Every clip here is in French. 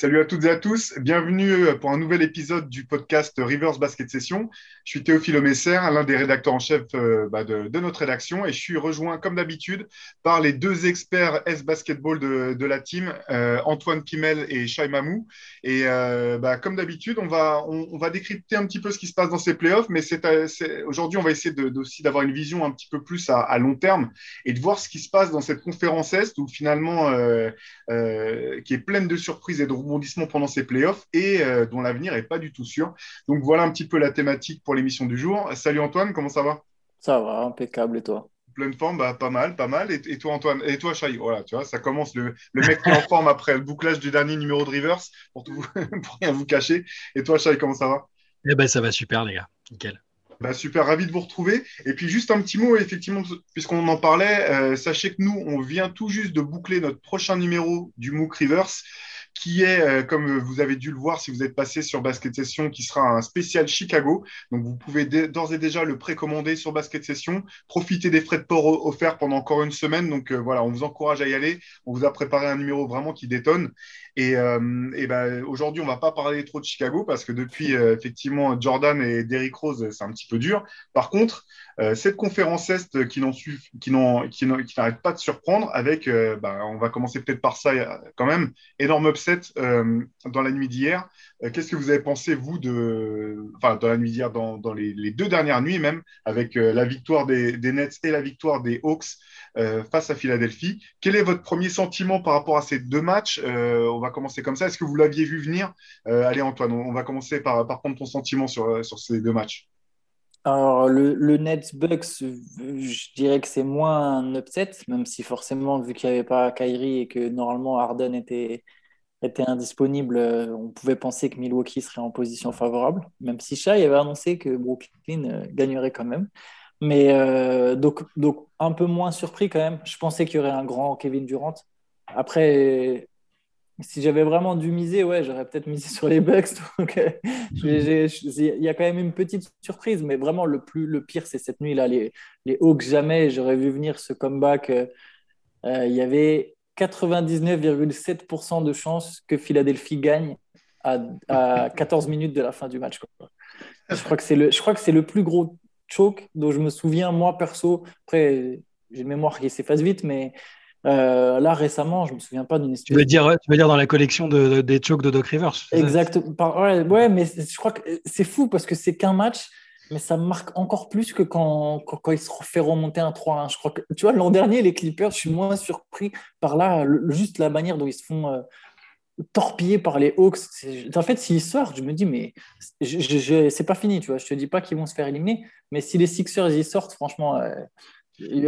Salut à toutes et à tous. Bienvenue euh, pour un nouvel épisode du podcast Rivers Basket Session. Je suis Théophile Omesser, l'un des rédacteurs en chef euh, bah, de, notre rédaction, et je suis rejoint, comme d'habitude, par les deux experts S-Basketball de, la team, euh, Antoine Pimel et Shai Mamou. Et bah, comme d'habitude, on va, on, va décrypter un petit peu ce qui se passe dans ces playoffs, mais aujourd'hui, on va essayer aussi d'avoir une vision un petit peu plus à, long terme et de voir ce qui se passe dans cette conférence Est, où finalement, qui est pleine de surprises et de rebondissement pendant ces playoffs et euh, dont l'avenir n'est pas du tout sûr. Donc voilà un petit peu la thématique pour l'émission du jour. Salut Antoine, comment ça va? Ça va, impeccable et toi? Pleine forme, bah, pas mal, pas mal. Et, toi Antoine? Et toi Chai Voilà, tu vois, ça commence le, le mec qui est en forme après le bouclage du dernier numéro de Rivers, pour, tout, pour rien vous cacher. Et toi Chai, comment ça va? Eh ben ça va super les gars, nickel. Bah, super, ravi de vous retrouver. Et puis juste un petit mot, effectivement, puisqu'on en parlait, euh, sachez que nous, on vient tout juste de boucler notre prochain numéro du MOOC Rivers qui est, euh, comme vous avez dû le voir si vous êtes passé sur Basket Session, qui sera un spécial Chicago. Donc, vous pouvez d'ores et déjà le précommander sur Basket Session. Profitez des frais de port offerts pendant encore une semaine. Donc, euh, voilà, on vous encourage à y aller. On vous a préparé un numéro vraiment qui détonne. Et, euh, et ben, aujourd'hui, on va pas parler trop de Chicago parce que depuis, effectivement, Jordan et Derrick Rose, c'est un petit peu dur. Par contre, cette conférence Est qui n'arrête pas de surprendre avec, ben, on va commencer peut-être par ça quand même, énorme euh, dans la nuit d'hier. Euh, qu'est-ce que vous avez pensé, vous, de. Enfin, dans la nuit d'hier, dans, les, deux dernières nuits même, avec euh, la victoire des, Nets et la victoire des Hawks face à Philadelphie? Quel est votre premier sentiment par rapport à ces deux matchs? On va commencer comme ça. Est-ce que vous l'aviez vu venir? Allez, Antoine, on, va commencer par, par prendre ton sentiment sur, sur ces deux matchs. Alors, le, Nets Bucks, je dirais que c'est moins un upset, même si forcément, vu qu'il n'y avait pas Kyrie et que normalement Harden était, était indisponible, euh, on pouvait penser que Milwaukee serait en position favorable, même si Shai avait annoncé que Brooklyn euh, gagnerait quand même. Mais euh, donc, donc, un peu moins surpris quand même. Je pensais qu'il y aurait un grand Kevin Durant. Après, si j'avais vraiment dû miser, ouais, j'aurais peut-être misé sur les Bucks. il y a quand même une petite surprise, mais vraiment le, plus, le pire, c'est cette nuit-là. Les, les Hawks, jamais j'aurais vu venir ce comeback. il y avait 99,7% de chances que Philadelphie gagne à, 14 minutes de la fin du match. Je crois que c'est le, je crois que c'est le plus gros choke dont je me souviens, moi, perso. Après, j'ai une mémoire qui s'efface vite, mais euh, là, récemment, je ne me souviens pas d'une histoire. Tu veux dire, tu veux dire dans la collection de, des chokes de Doc Rivers Exactement. Ouais, ouais, mais je crois que c'est fou parce que c'est qu'un match mais ça me marque encore plus que quand, quand, ils se fait remonter un 3-1. Je crois que, tu vois, l'an dernier, les Clippers, je suis moins surpris par là, juste la manière dont ils se font euh, torpiller par les Hawks. En fait, s'ils sortent, je me dis, mais je, c'est pas fini, tu vois. Je te dis pas qu'ils vont se faire éliminer, mais si les Sixers y sortent, franchement. Euh,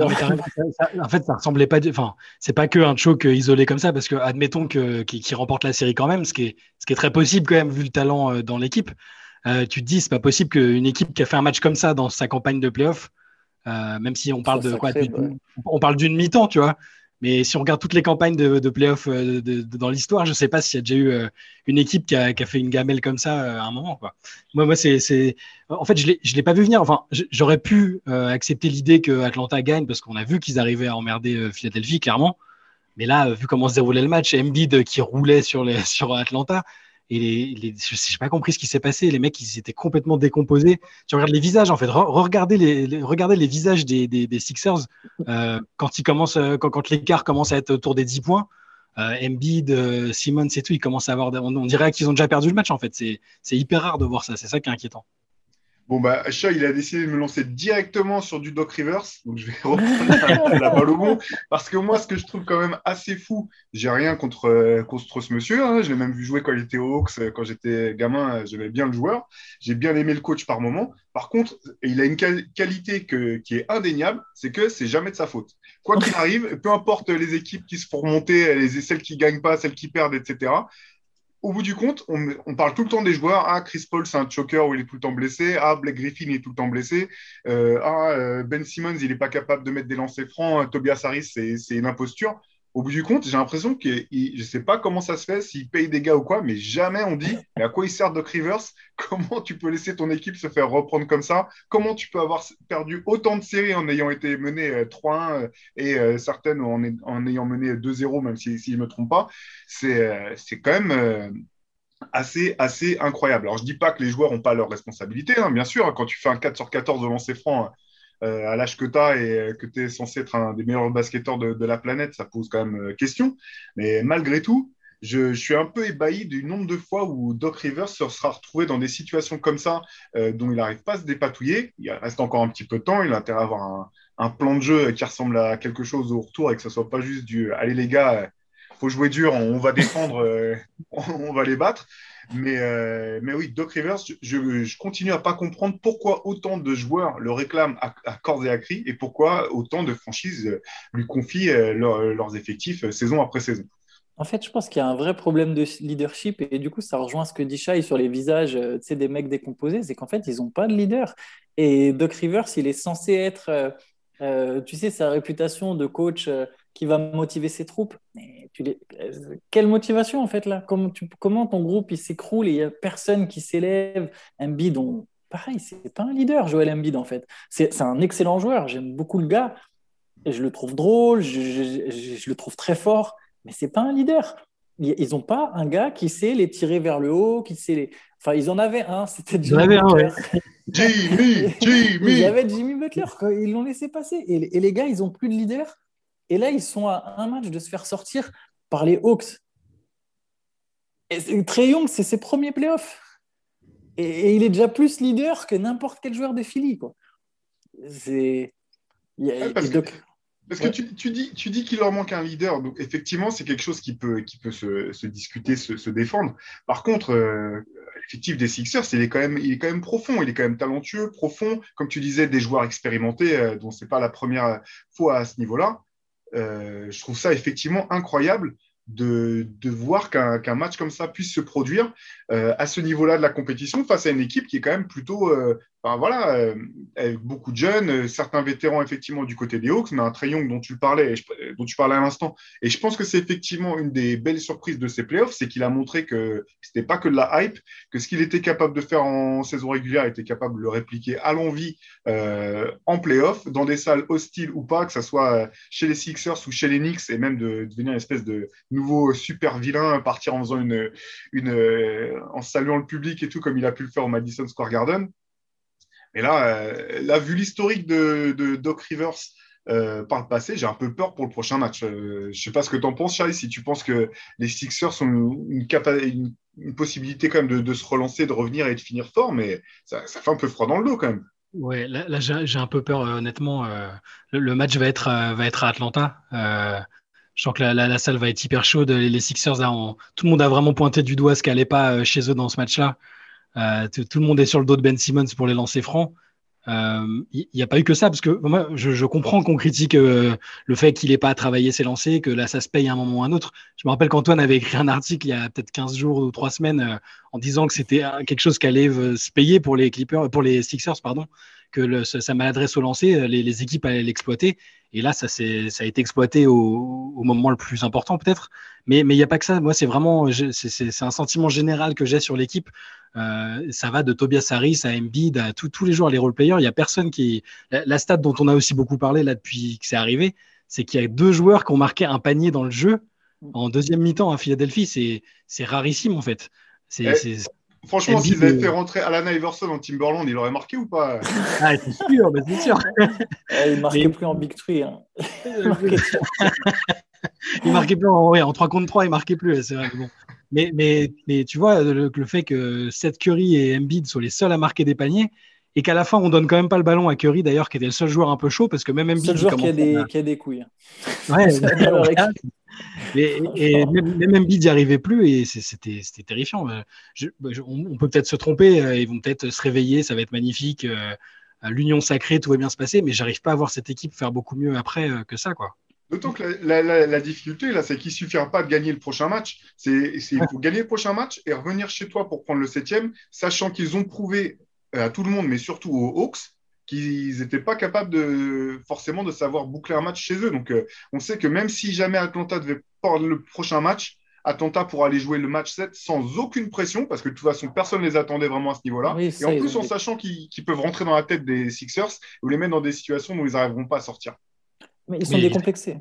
en fait, ça ressemblait pas. Enfin, c'est pas que un choke isolé comme ça, parce que admettons que qui remporte la série quand même, ce qui est ce qui est très possible quand même vu le talent euh, dans l'équipe. Euh, tu te dis, c'est pas possible qu'une équipe qui a fait un match comme ça dans sa campagne de playoff, euh, même si on parle de quoi, on parle d'une mi-temps, tu vois. Mais si on regarde toutes les campagnes de, de playoff euh, dans l'histoire, je sais pas s'il y a déjà eu une équipe qui a, fait une gamelle comme ça à un moment. Quoi. Moi, moi, c'est, en fait, je l'ai, je l'ai pas vu venir. Enfin, j'aurais pu accepter l'idée que Atlanta gagne parce qu'on a vu qu'ils arrivaient à emmerder Philadelphie, clairement. Mais là, vu comment se déroulait le match, Embiid qui roulait sur les, sur Atlanta, et les, je n'ai pas compris ce qui s'est passé. Les mecs, ils étaient complètement décomposés. Tu regardes les visages, en fait. regardez les, visages des, Sixers euh, euh, quand l'écart commence à être autour des 10 points. Euh, Embiid, euh, Simmons et tout, ils commencent à avoir. On, on dirait qu'ils ont déjà perdu le match, en fait. C'est hyper rare de voir ça. C'est ça qui est inquiétant. Bon, bah, il a décidé de me lancer directement sur du Doc Rivers. Donc, je vais reprendre la, balle au bon. Parce que moi, ce que je trouve quand même assez fou, j'ai rien contre, euh, contre ce monsieur. Hein. Je l'ai même vu jouer quand il était au Hawks. Euh, quand j'étais gamin, euh, j'aimais bien le joueur. J'ai bien aimé le coach par moment. Par contre, il a une qualité qui est indéniable, c'est que c'est jamais de sa faute. Quoi qu'il arrive, peu importe les équipes qui se font remonter, les, celles qui gagnent pas, celles qui perdent, etc au bout du compte, on, parle tout le temps des joueurs. Ah, Chris Paul, c'est un choker où il est tout le temps blessé. Ah, Blake Griffin est tout le temps blessé. Euh, ah, euh, Ben Simmons, il n'est pas capable de mettre des lancers francs. Tobias Harris, c'est une imposture. Au bout du compte, j'ai l'impression que je ne sais pas comment ça se fait, s'il paye des gars ou quoi, mais jamais on dit mais à quoi il sert Doc Rivers? Comment tu peux laisser ton équipe se faire reprendre comme ça? Comment tu peux avoir perdu autant de séries en ayant été mené 3-1 et certaines en, ayant mené 2-0, même si, je ne me trompe pas? C'est quand même assez, assez incroyable. Alors, je ne dis pas que les joueurs n'ont pas leur responsabilité, hein, bien sûr. Quand tu fais un 4 sur 14 de lancer franc euh, à l'âge que tu as et que tu es censé être un des meilleurs basketteurs de, la planète, ça pose quand même euh, question. Mais malgré tout, je, suis un peu ébahi du nombre de fois où Doc Rivers se sera retrouvé dans des situations comme ça euh, dont il n'arrive pas à se dépatouiller. Il reste encore un petit peu de temps. Il a intérêt à avoir un, plan de jeu qui ressemble à quelque chose au retour et que ce soit pas juste du allez les gars, faut jouer dur, on va défendre, euh, on va les battre. Mais, euh, mais oui, Doc Rivers, je, continue à pas comprendre pourquoi autant de joueurs le réclament à, corps et à cri et pourquoi autant de franchises euh, lui confient leurs effectifs saison après saison. En fait, je pense qu'il y a un vrai problème de leadership et du coup, ça rejoint ce que dit Shai sur les visages des mecs décomposés, c'est qu'en fait, ils n'ont pas de leader. Et Doc Rivers, il est censé être, tu sais, sa réputation de coach qui va motiver ses troupes. Mais tu les... Quelle motivation en fait là? Comment, tu... Comment ton groupe il s'écroule et il n'y a personne qui s'élève? Embiid, on... pareil, c'est pas un leader, Joel Embiid en fait. C'est un excellent joueur, j'aime beaucoup le gars, et je le trouve drôle, je, je, le trouve très fort, mais c'est pas un leader. Ils n'ont pas un gars qui sait les tirer vers le haut, qui sait les. Enfin, ils en avaient un, c'était Jimmy Butler. Jimmy, Jimmy. Ils avaient Jimmy Butler, ils l'ont laissé passer. Et, et les gars, ils n'ont plus de leader. Et là, ils sont à un match de se faire sortir par les Hawks. Et Trey Young, c'est ses premiers playoffs. Et, il est déjà plus leader que n'importe quel joueur de Philly. Quoi. C'est... parce, que, tu, dis, tu dis qu'il leur manque un leader. Donc, effectivement, c'est quelque chose qui peut, qui peut se, discuter, se, défendre. Par contre, euh, l'effectif des Sixers, il est, quand même, il est quand même profond. Il est quand même talentueux, profond. Comme tu disais, des joueurs expérimentés, euh, dont ce n'est pas la première fois à ce niveau-là. Euh, je trouve ça effectivement incroyable de, de voir qu'un match comme ça puisse se produire euh, à ce niveau-là de la compétition face à une équipe qui est quand même plutôt euh, voilà, euh, avec beaucoup de jeunes, euh, certains vétérans effectivement du côté des Hawks, mais un Trey Young dont tu parlais, dont tu parlais à l'instant. Et je pense que c'est effectivement une des belles surprises de ces playoffs, c'est qu'il a montré que c'était pas que de la hype, que ce qu'il était capable de faire en saison régulière, était capable de le répliquer à l'envie en playoffs, dans des salles hostiles ou pas, que ce soit chez les Sixers ou chez les Knicks, et même de, devenir une espèce de nouveau super vilain, partir en faisant une, une en saluant le public et tout, comme il a pu le faire au Madison Square Garden. Et là, euh, là vu l'historique de, Doc Rivers euh, par le passé, j'ai un peu peur pour le prochain match. Euh, je sais pas ce que tu en penses, Charlie, si tu penses que les Sixers ont une, possibilité quand même de, se relancer, de revenir et de finir fort, mais ça, fait un peu froid dans le dos quand même. Ouais, là, j'ai un peu peur, honnêtement. Le, match va être, va être à Atlanta. Je sens que la, salle va être hyper chaude. Les, Sixers, tout le monde a vraiment pointé du doigt ce qui n'allait pas chez eux dans ce match-là. Euh, tout le monde est sur le dos de Ben Simmons pour les lancer francs. Il euh, n'y a pas eu que ça, parce que moi, je, comprends qu'on critique euh, le fait qu'il n'ait pas à travailler ses lancers, que là, ça se paye à un moment ou à un autre. Je me rappelle qu'Antoine avait écrit un article il y a peut-être 15 jours ou 3 semaines en disant que c'était quelque chose qui allait se payer pour les Clippers, pour les Sixers, pardon, que le, sa maladresse au lancer, les, les équipes allaient l'exploiter. Et là, ça, ça a été exploité au, au moment le plus important, peut-être. Mais il n'y a pas que ça. Moi, c'est vraiment, c'est un sentiment général que j'ai sur l'équipe. Euh, ça va de Tobias Harris à Embiid à tous les joueurs, les role-players. Il n'y a personne qui. La, la, stat dont on a aussi beaucoup parlé là depuis que c'est arrivé, c'est qu'il y a deux joueurs qui ont marqué un panier dans le jeu en deuxième mi-temps à Philadelphie. C'est rarissime, en fait. C'est. Franchement, s'ils avaient fait rentrer Alan Iverson en Timberland, il aurait marqué ou pas? Ah, c'est sûr, c'est sûr. il ne marquait plus en Big Tree. Hein. il marquait plus en, ouais, en 3 contre 3, il marquait plus, c'est vrai. Bon. Mais, mais, mais, tu vois, le, fait que Seth Curry et Embiid soient les seuls à marquer des paniers et qu'à la fin, on donne quand même pas le ballon à Curry, d'ailleurs, qui était le seul joueur un peu chaud, parce que même Embiid. Le seul joueur qui a, des, qui a des couilles. Hein. Ouais, et, même, même Embiid n'y arrivait plus et c'était terrifiant. Euh, bah, on, peut peut-être se tromper, euh, ils vont peut-être se réveiller, ça va être magnifique. Euh, l'union sacrée, tout va bien se passer, mais j'arrive pas à voir cette équipe faire beaucoup mieux après que ça, quoi. D'autant que la, difficulté, là, c'est qu'il ne suffira pas de gagner le prochain match. C'est, il faut gagner le prochain match et revenir chez toi pour prendre le septième, sachant qu'ils ont prouvé à tout le monde, mais surtout aux Hawks, qu'ils n'étaient pas capables de forcément de savoir boucler un match chez eux. Donc, euh, on sait que même si jamais Atlanta devait prendre le prochain match, Atlanta pourra aller jouer le match 7 sans aucune pression, parce que de toute façon, personne ne les attendait vraiment à ce niveau-là. et en plus, en sachant qu'ils peuvent rentrer dans la tête des Sixers ou les mettre dans des situations où ils n'arriveront pas à sortir. Mais ils sont décomplexés.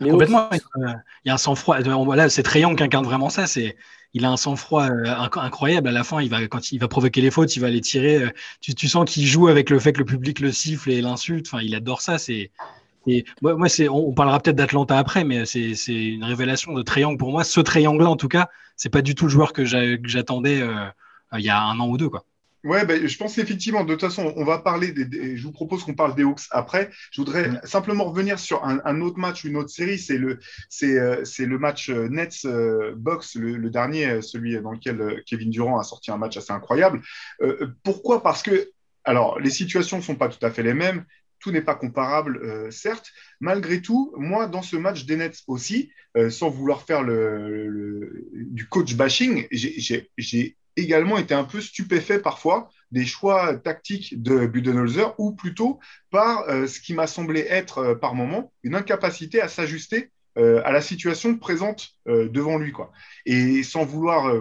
Complètement. Il y a un sang-froid. Voilà, c'est Trayon qui incarne vraiment ça. C'est, il a un sang-froid euh, incroyable. À la fin, il va, quand il va provoquer les fautes, il va les tirer. Euh, tu, sens qu'il joue avec le fait que le public le siffle et l'insulte. Enfin, il adore ça. C'est, on, parlera peut-être d'Atlanta après, mais c'est, une révélation de triangle pour moi. Ce triangle-là, en tout cas, c'est pas du tout le joueur que, j'attendais euh, il y a un an ou deux. Ouais, ben, je pense effectivement, de toute façon, on va parler des, je vous propose qu'on parle des Hawks après. Je voudrais mm. simplement revenir sur un, autre match, une autre série. C'est le, c'est, euh, c'est le match euh, Nets euh, Box, le, dernier, celui dans lequel Kevin Durant a sorti un match assez incroyable. pourquoi? Parce que, alors, les situations ne sont pas tout à fait les mêmes. Tout n'est pas comparable, certes. Malgré tout, moi, dans ce match des Nets aussi, sans vouloir faire le, du coach bashing, j'ai également été un peu stupéfait parfois des choix tactiques de Budenholzer ou plutôt par euh, ce qui m'a semblé être euh, par moment une incapacité à s'ajuster euh, à la situation présente devant lui. Quoi. Et sans vouloir,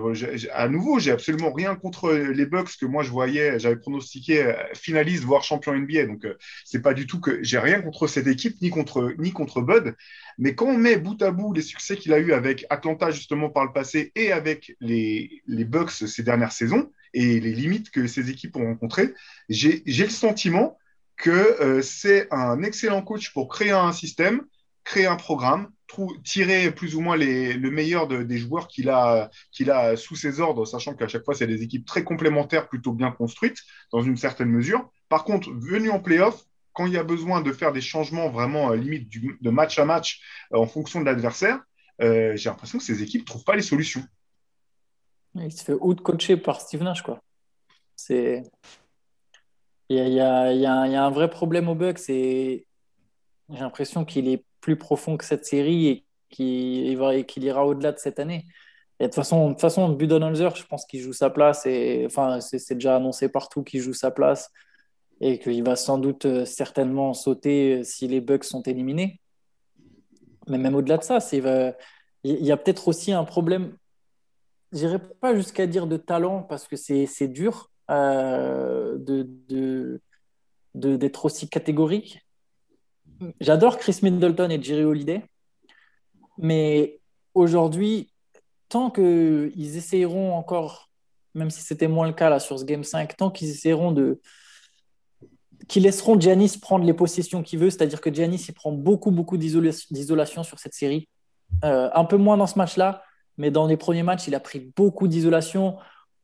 à nouveau, j'ai absolument rien contre les Bucks que moi je voyais, j'avais pronostiqué finaliste, voire champion NBA. Donc, c'est pas du tout que j'ai rien contre cette équipe, ni contre, ni contre Bud. Mais quand on met bout à bout les succès qu'il a eu avec Atlanta justement par le passé et avec les, les Bucks ces dernières saisons et les limites que ces équipes ont rencontrées, j'ai le sentiment que euh, c'est un excellent coach pour créer un système, créer un programme, tirer plus ou moins les, le meilleur des joueurs qu'il a, qu'il a sous ses ordres, sachant qu'à chaque fois, c'est des équipes très complémentaires, plutôt bien construites, dans une certaine mesure. Par contre, venu en playoff, quand il y a besoin de faire des changements vraiment euh, limite de match à match euh, en fonction de l'adversaire, euh, j'ai l'impression que ces équipes ne trouvent pas les solutions. Il se fait out-coacher par Steve Nash. Quoi. C'est... Il, y a, il, y a, un vrai problème au Bucks et j'ai l'impression qu'il est plus profond que cette série et qu'il, qu'il ira au-delà de cette année. Et de toute façon, de façon Budenholzer, je pense qu'il joue sa place et enfin, c'est, déjà annoncé partout qu'il joue sa place et qu'il va sans doute euh, certainement sauter euh, si les Bucks sont éliminés. Mais même au-delà de ça, il y a peut-être aussi un problème, je n'irai pas jusqu'à dire de talent parce que c'est dur euh, d'être aussi catégorique. J'adore Chris Middleton et Jerry Holiday, mais aujourd'hui, tant qu'ils essayeront encore, même si c'était moins le cas là sur ce Game 5, tant qu'ils essayeront de, qui laisseront Giannis prendre les possessions qu'il veut, c'est-à-dire que Giannis il prend beaucoup beaucoup d'isolation sur cette série. Euh, un peu moins dans ce match-là, mais dans les premiers matchs, il a pris beaucoup d'isolation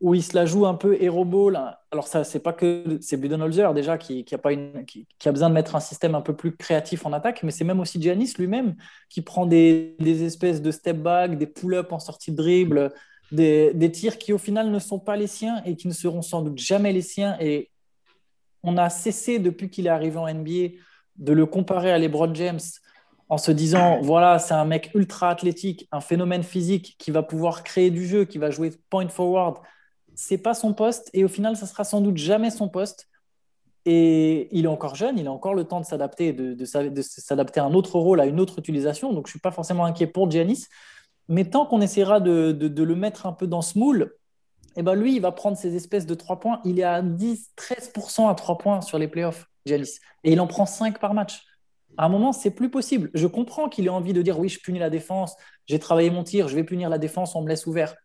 où il se la joue un peu hero ball. Alors ça, c'est pas que c'est Budenholzer déjà qui, a pas une, qui, a besoin de mettre un système un peu plus créatif en attaque, mais c'est même aussi Giannis lui-même qui prend des, espèces de step back, des pull-up en sortie de dribble, des, des, tirs qui au final ne sont pas les siens et qui ne seront sans doute jamais les siens. Et on a cessé depuis qu'il est arrivé en NBA de le comparer à LeBron James en se disant voilà, c'est un mec ultra athlétique, un phénomène physique qui va pouvoir créer du jeu, qui va jouer point forward. C'est pas son poste et au final, ça sera sans doute jamais son poste. Et il est encore jeune, il a encore le temps de s'adapter, de, s'adapter à un autre rôle, à une autre utilisation. Donc, je suis pas forcément inquiet pour Giannis. Mais tant qu'on essaiera de, le mettre un peu dans ce moule, eh ben lui, il va prendre ses espèces de 3 points. Il est à 10-13% à 3 points sur les playoffs, Jalis. Et il en prend 5 par match. À un moment, c'est plus possible. Je comprends qu'il ait envie de dire oui, je punis la défense, j'ai travaillé mon tir, je vais punir la défense, on me laisse ouvert.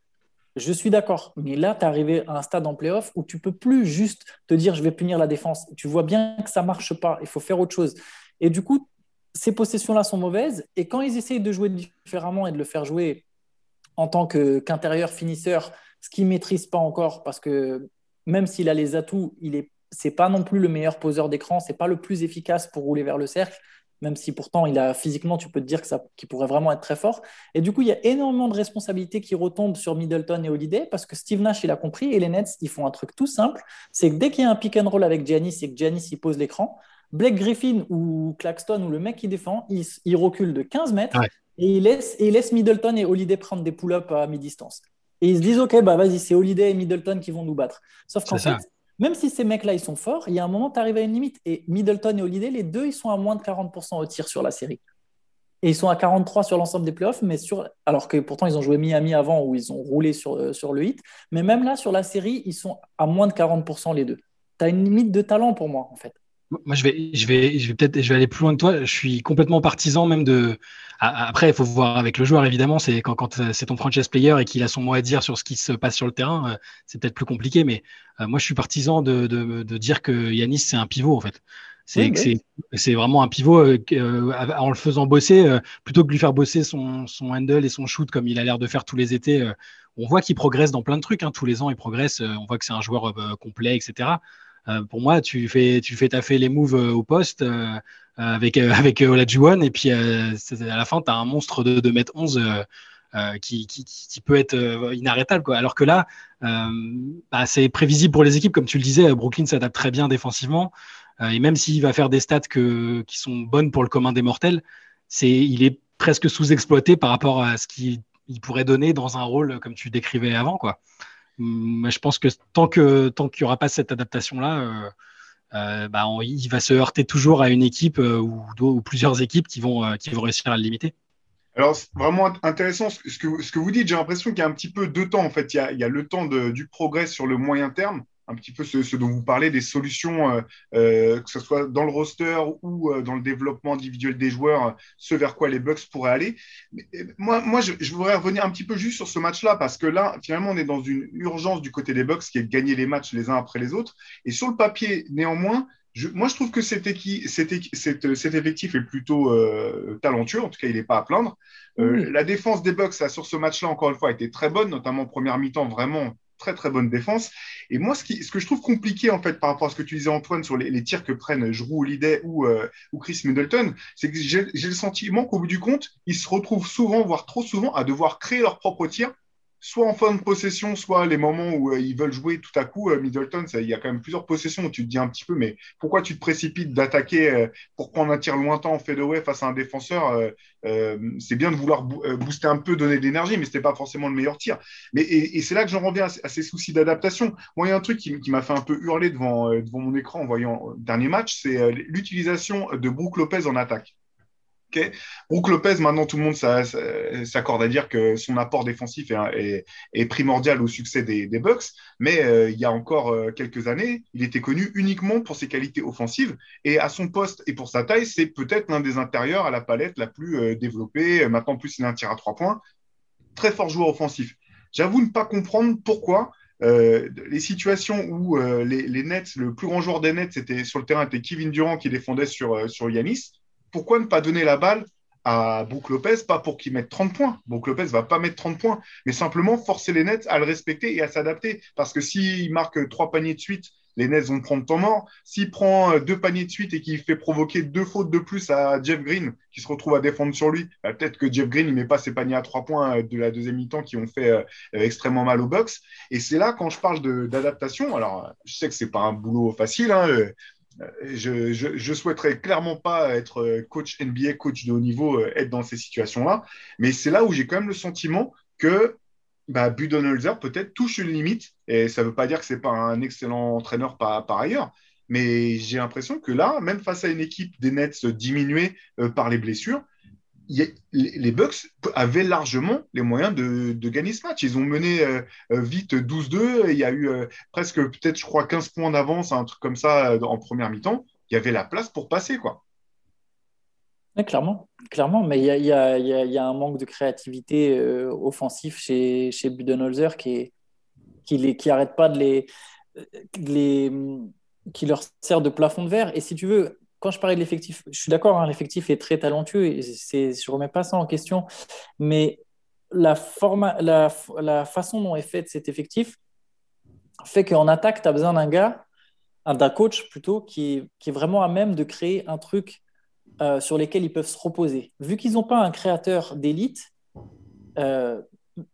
Je suis d'accord. Mais là, tu es arrivé à un stade en playoff où tu peux plus juste te dire je vais punir la défense. Tu vois bien que ça marche pas. Il faut faire autre chose. Et du coup, ces possessions-là sont mauvaises. Et quand ils essayent de jouer différemment et de le faire jouer en tant qu'intérieur finisseur, ce qu'il ne maîtrise pas encore, parce que même s'il a les atouts, il est pas non plus le meilleur poseur d'écran, c'est pas le plus efficace pour rouler vers le cercle, même si pourtant il a physiquement, tu peux te dire que ça, qu'il pourrait vraiment être très fort. Et du coup, il y a énormément de responsabilités qui retombent sur Middleton et Holiday parce que Steve Nash il a compris et les Nets ils font un truc tout simple, c'est que dès qu'il y a un pick and roll avec Giannis et que Giannis il pose l'écran, Blake Griffin ou Claxton ou le mec qui défend, il, recule de 15 mètres et il laisse, et il laisse Middleton et Holiday prendre des pull-ups à mi-distance. Et ils se disent, OK, bah vas-y, c'est Holiday et Middleton qui vont nous battre. Sauf qu'en fait, même si ces mecs-là, ils sont forts, il y a un moment, tu arrives à une limite. Et Middleton et Holiday, les deux, ils sont à moins de 40% au tir sur la série. Et ils sont à 43 sur l'ensemble des playoffs, mais sur... alors que pourtant ils ont joué Miami avant où ils ont roulé sur, euh, sur le hit. Mais même là, sur la série, ils sont à moins de 40% les deux. Tu as une limite de talent pour moi, en fait. Moi, je vais, je vais, je vais peut-être, je vais aller plus loin que toi. Je suis complètement partisan même de. Après, il faut voir avec le joueur évidemment. C'est quand, quand c'est ton franchise player et qu'il a son mot à dire sur ce qui se passe sur le terrain, euh, c'est peut-être plus compliqué. Mais euh, moi, je suis partisan de, de, de dire que Yanis c'est un pivot en fait. C'est vraiment un pivot euh, en le faisant bosser plutôt que de lui faire bosser son, son handle et son shoot comme il a l'air de faire tous les étés. on voit qu'il progresse dans plein de trucs. Hein. Tous les ans, il progresse. on voit que c'est un joueur complet, etc. Euh, pour moi, tu fais, tu fais taffer les moves euh, au poste euh, avec, avec Olajuwon et puis à la fin, tu as un monstre de 2 m 11 qui, qui, qui, peut être inarrêtable. Quoi. Alors que là, bah, c'est prévisible pour les équipes. Comme tu le disais, Brooklyn s'adapte très bien défensivement. et même s'il va faire des stats que, qui sont bonnes pour le commun des mortels, c'est, il est presque sous-exploité par rapport à ce qu'il pourrait donner dans un rôle comme tu décrivais avant. Quoi. Mais je pense que tant qu'il n'y aura pas cette adaptation-là, euh, euh, bah, il va se heurter toujours à une équipe euh, ou, plusieurs équipes qui vont, réussir à le limiter. Alors, c'est vraiment intéressant ce que, vous dites. J'ai l'impression qu'il y a un petit peu deux temps. En fait, il y a, le temps du progrès sur le moyen terme un petit peu ce, dont vous parlez, des solutions, euh, euh, que ce soit dans le roster ou euh, dans le développement individuel des joueurs, ce vers quoi les Bucks pourraient aller. moi, moi je, voudrais revenir un petit peu juste sur ce match-là, parce que là, finalement, on est dans une urgence du côté des Bucks qui est de gagner les matchs les uns après les autres. Et sur le papier, néanmoins, moi, je trouve que cet, effectif est plutôt talentueux. En tout cas, il n'est pas à plaindre. La défense des Bucks sur ce match-là, encore une fois, a été très bonne, notamment en première mi-temps, vraiment très très bonne défense. Et moi, ce, que je trouve compliqué en fait par rapport à ce que tu disais Antoine sur les, tirs que prennent Jrou Holiday ou, euh, ou Chris Middleton, c'est que j'ai le sentiment qu'au bout du compte, ils se retrouvent souvent, voire trop souvent, à devoir créer leurs propres tirs soit en fin de possession, soit les moments où euh, ils veulent jouer tout à coup. Euh, Middleton, il y a quand même plusieurs possessions où tu te dis un petit peu, mais pourquoi tu te précipites d'attaquer euh, pour prendre un tir lointain en fadeaway face à un défenseur C'est bien de vouloir booster un peu, donner de l'énergie, mais ce n'était pas forcément le meilleur tir. Et, c'est là que j'en reviens à, ces soucis d'adaptation. Moi, il y a un truc qui, m'a fait un peu hurler devant, devant mon écran en voyant le dernier match, c'est l'utilisation de Brook Lopez en attaque. Okay. Brook Lopez, maintenant tout le monde s'accorde à dire que son apport défensif est, primordial au succès des, Bucks, mais euh, il y a encore euh, quelques années, il était connu uniquement pour ses qualités offensives et à son poste et pour sa taille, c'est peut-être l'un des intérieurs à la palette la plus euh, développée. Maintenant, plus il a un tir à trois points, très fort joueur offensif. J'avoue ne pas comprendre pourquoi les situations où les, Nets, le plus grand joueur des Nets, c'était sur le terrain, était Kevin Durant qui défendait sur, sur Yanis pourquoi ne pas donner la balle à Brook Lopez, pas pour qu'il mette 30 points. Brook Lopez va pas mettre 30 points, mais simplement forcer les Nets à le respecter et à s'adapter. Parce que s'il marque trois paniers de suite, les Nets vont prendre temps mort. S'il prend euh, deux paniers de suite et qu'il fait provoquer deux fautes de plus à Jeff Green, qui se retrouve à défendre sur lui, bah, peut-être que Jeff Green ne met pas ses paniers à trois points euh, de la deuxième mi-temps qui ont fait euh, extrêmement mal aux Bucks. Et c'est là, quand je parle d'adaptation, alors je sais que c'est pas un boulot facile, hein, je, je, souhaiterais clairement pas être coach NBA, coach de haut niveau, euh, être dans ces situations-là. Mais c'est là où j'ai quand même le sentiment que bah, Budenholzer peut-être touche une limite. Et ça ne veut pas dire que c'est pas un excellent entraîneur par, par ailleurs. Mais j'ai l'impression que là, même face à une équipe des Nets diminuée euh, par les blessures, les Bucks avaient largement les moyens de, gagner ce match. Ils ont mené euh, euh, vite 12-2. Il y a eu euh, presque, peut-être, je crois, 15 points d'avance, un truc comme ça, en première mi-temps. Il y avait la place pour passer, quoi. clairement, clairement, mais il y a, un manque de créativité offensif chez, chez Budenholzer qui, qui, qui arrête pas de les, qui leur sert de plafond de verre. Et si tu veux, quand je parlais de l'effectif, je suis d'accord, hein, l'effectif est très talentueux je ne remets pas ça en question, mais la, la, façon dont est fait cet effectif fait qu'en attaque, tu as besoin d'un gars, d'un coach plutôt, qui, est vraiment à même de créer un truc euh, sur lequel ils peuvent se reposer. Vu qu'ils n'ont pas un créateur d'élite, euh,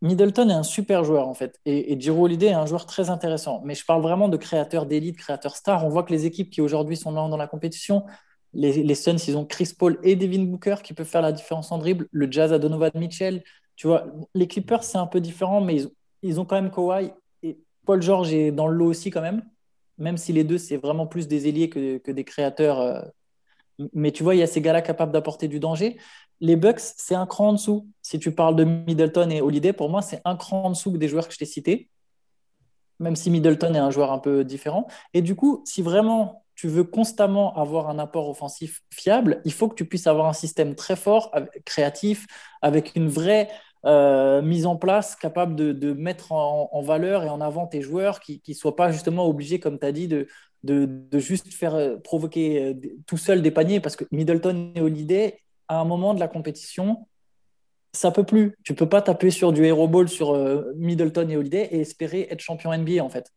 Middleton est un super joueur en fait, et, et Giro Holiday est un joueur très intéressant. Mais je parle vraiment de créateurs d'élite, créateurs stars. On voit que les équipes qui aujourd'hui sont dans, dans la compétition, les, Suns, ils ont Chris Paul et Devin Booker qui peuvent faire la différence en dribble. Le Jazz à Donovan Mitchell. Tu vois, les Clippers, c'est un peu différent, mais ils, ont quand même Kawhi et Paul George est dans le lot aussi quand même. même si les deux, c'est vraiment plus des ailiers que, que des créateurs. Euh, mais tu vois, il y a ces gars-là capables d'apporter du danger. Les Bucks, c'est un cran en dessous. Si tu parles de Middleton et Holiday, pour moi, c'est un cran en dessous des joueurs que je t'ai cités, même si Middleton est un joueur un peu différent. Et du coup, si vraiment tu veux constamment avoir un apport offensif fiable, il faut que tu puisses avoir un système très fort, créatif, avec une vraie euh, mise en place, capable de, mettre en, valeur et en avant tes joueurs, qui ne soient pas justement obligés, comme tu as dit, de, de, juste faire euh, provoquer euh, tout seul des paniers, parce que Middleton et Holiday, moment de la compétition, ça peut plus. Tu peux pas taper sur du hero ball sur Middleton et Holiday et espérer être champion NBA en fait.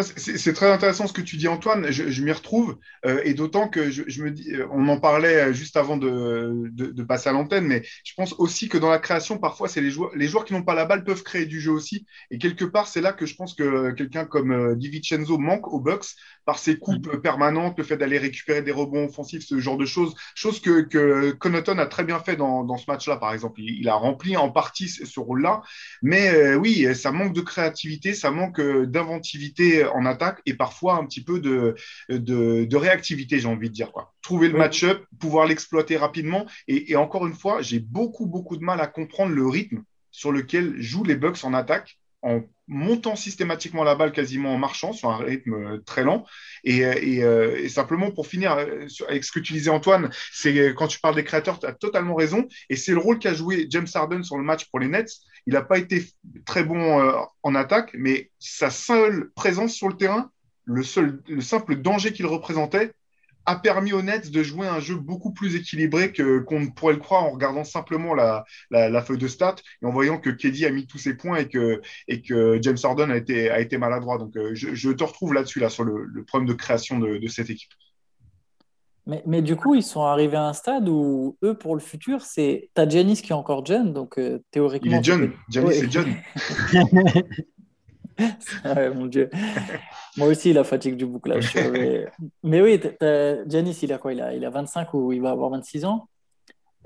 C'est très intéressant ce que tu dis, Antoine. Je, m'y retrouve, euh, et d'autant que je, me dis, euh, on en parlait euh, juste avant de, de, passer à l'antenne, mais je pense aussi que dans la création, parfois, c'est les joueurs, les joueurs qui n'ont pas la balle peuvent créer du jeu aussi. Et quelque part, c'est là que je pense que quelqu'un comme Di Vincenzo manque au box par ses coupes permanentes, le fait d'aller récupérer des rebonds offensifs, ce genre de choses. Chose que, que Connaughton a très bien fait dans, dans ce match-là, par exemple. Il, a rempli en partie ce rôle-là, mais oui, ça manque de créativité, ça manque d'inventivité en attaque et parfois un petit peu de, de, réactivité, j'ai envie de dire. Quoi. Trouver le match-up, pouvoir l'exploiter rapidement. Et, encore une fois, j'ai beaucoup, beaucoup de mal à comprendre le rythme sur lequel jouent les Bucks en attaque en montant systématiquement la balle quasiment en marchant sur un rythme euh, très lent. Euh, et, simplement pour finir euh, avec ce disais Antoine, c'est quand tu parles des créateurs, tu as totalement raison. Et c'est le rôle qu'a joué James Harden sur le match pour les Nets. Il n'a pas été très bon en attaque, mais sa seule présence sur le terrain, le, seul, le simple danger qu'il représentait, a permis aux Nets de jouer un jeu beaucoup plus équilibré que qu'on pourrait le croire en regardant simplement la, la, feuille de stats et en voyant que Keddy a mis tous ses points et que, et que James Harden a été, a été maladroit. Donc euh, je, je, te retrouve là-dessus, là, sur le, le, problème de création de, de cette équipe. Mais, mais, du coup, ils sont arrivés à un stade où eux, pour le futur, c'est. T'as Giannis qui est encore jeune, donc euh, théoriquement. Il est jeune. Giannis est jeune. mon Dieu. Moi aussi, la fatigue du bouclage. mais, oui, Janis, il a quoi il a, il a 25 ou il va avoir 26 ans.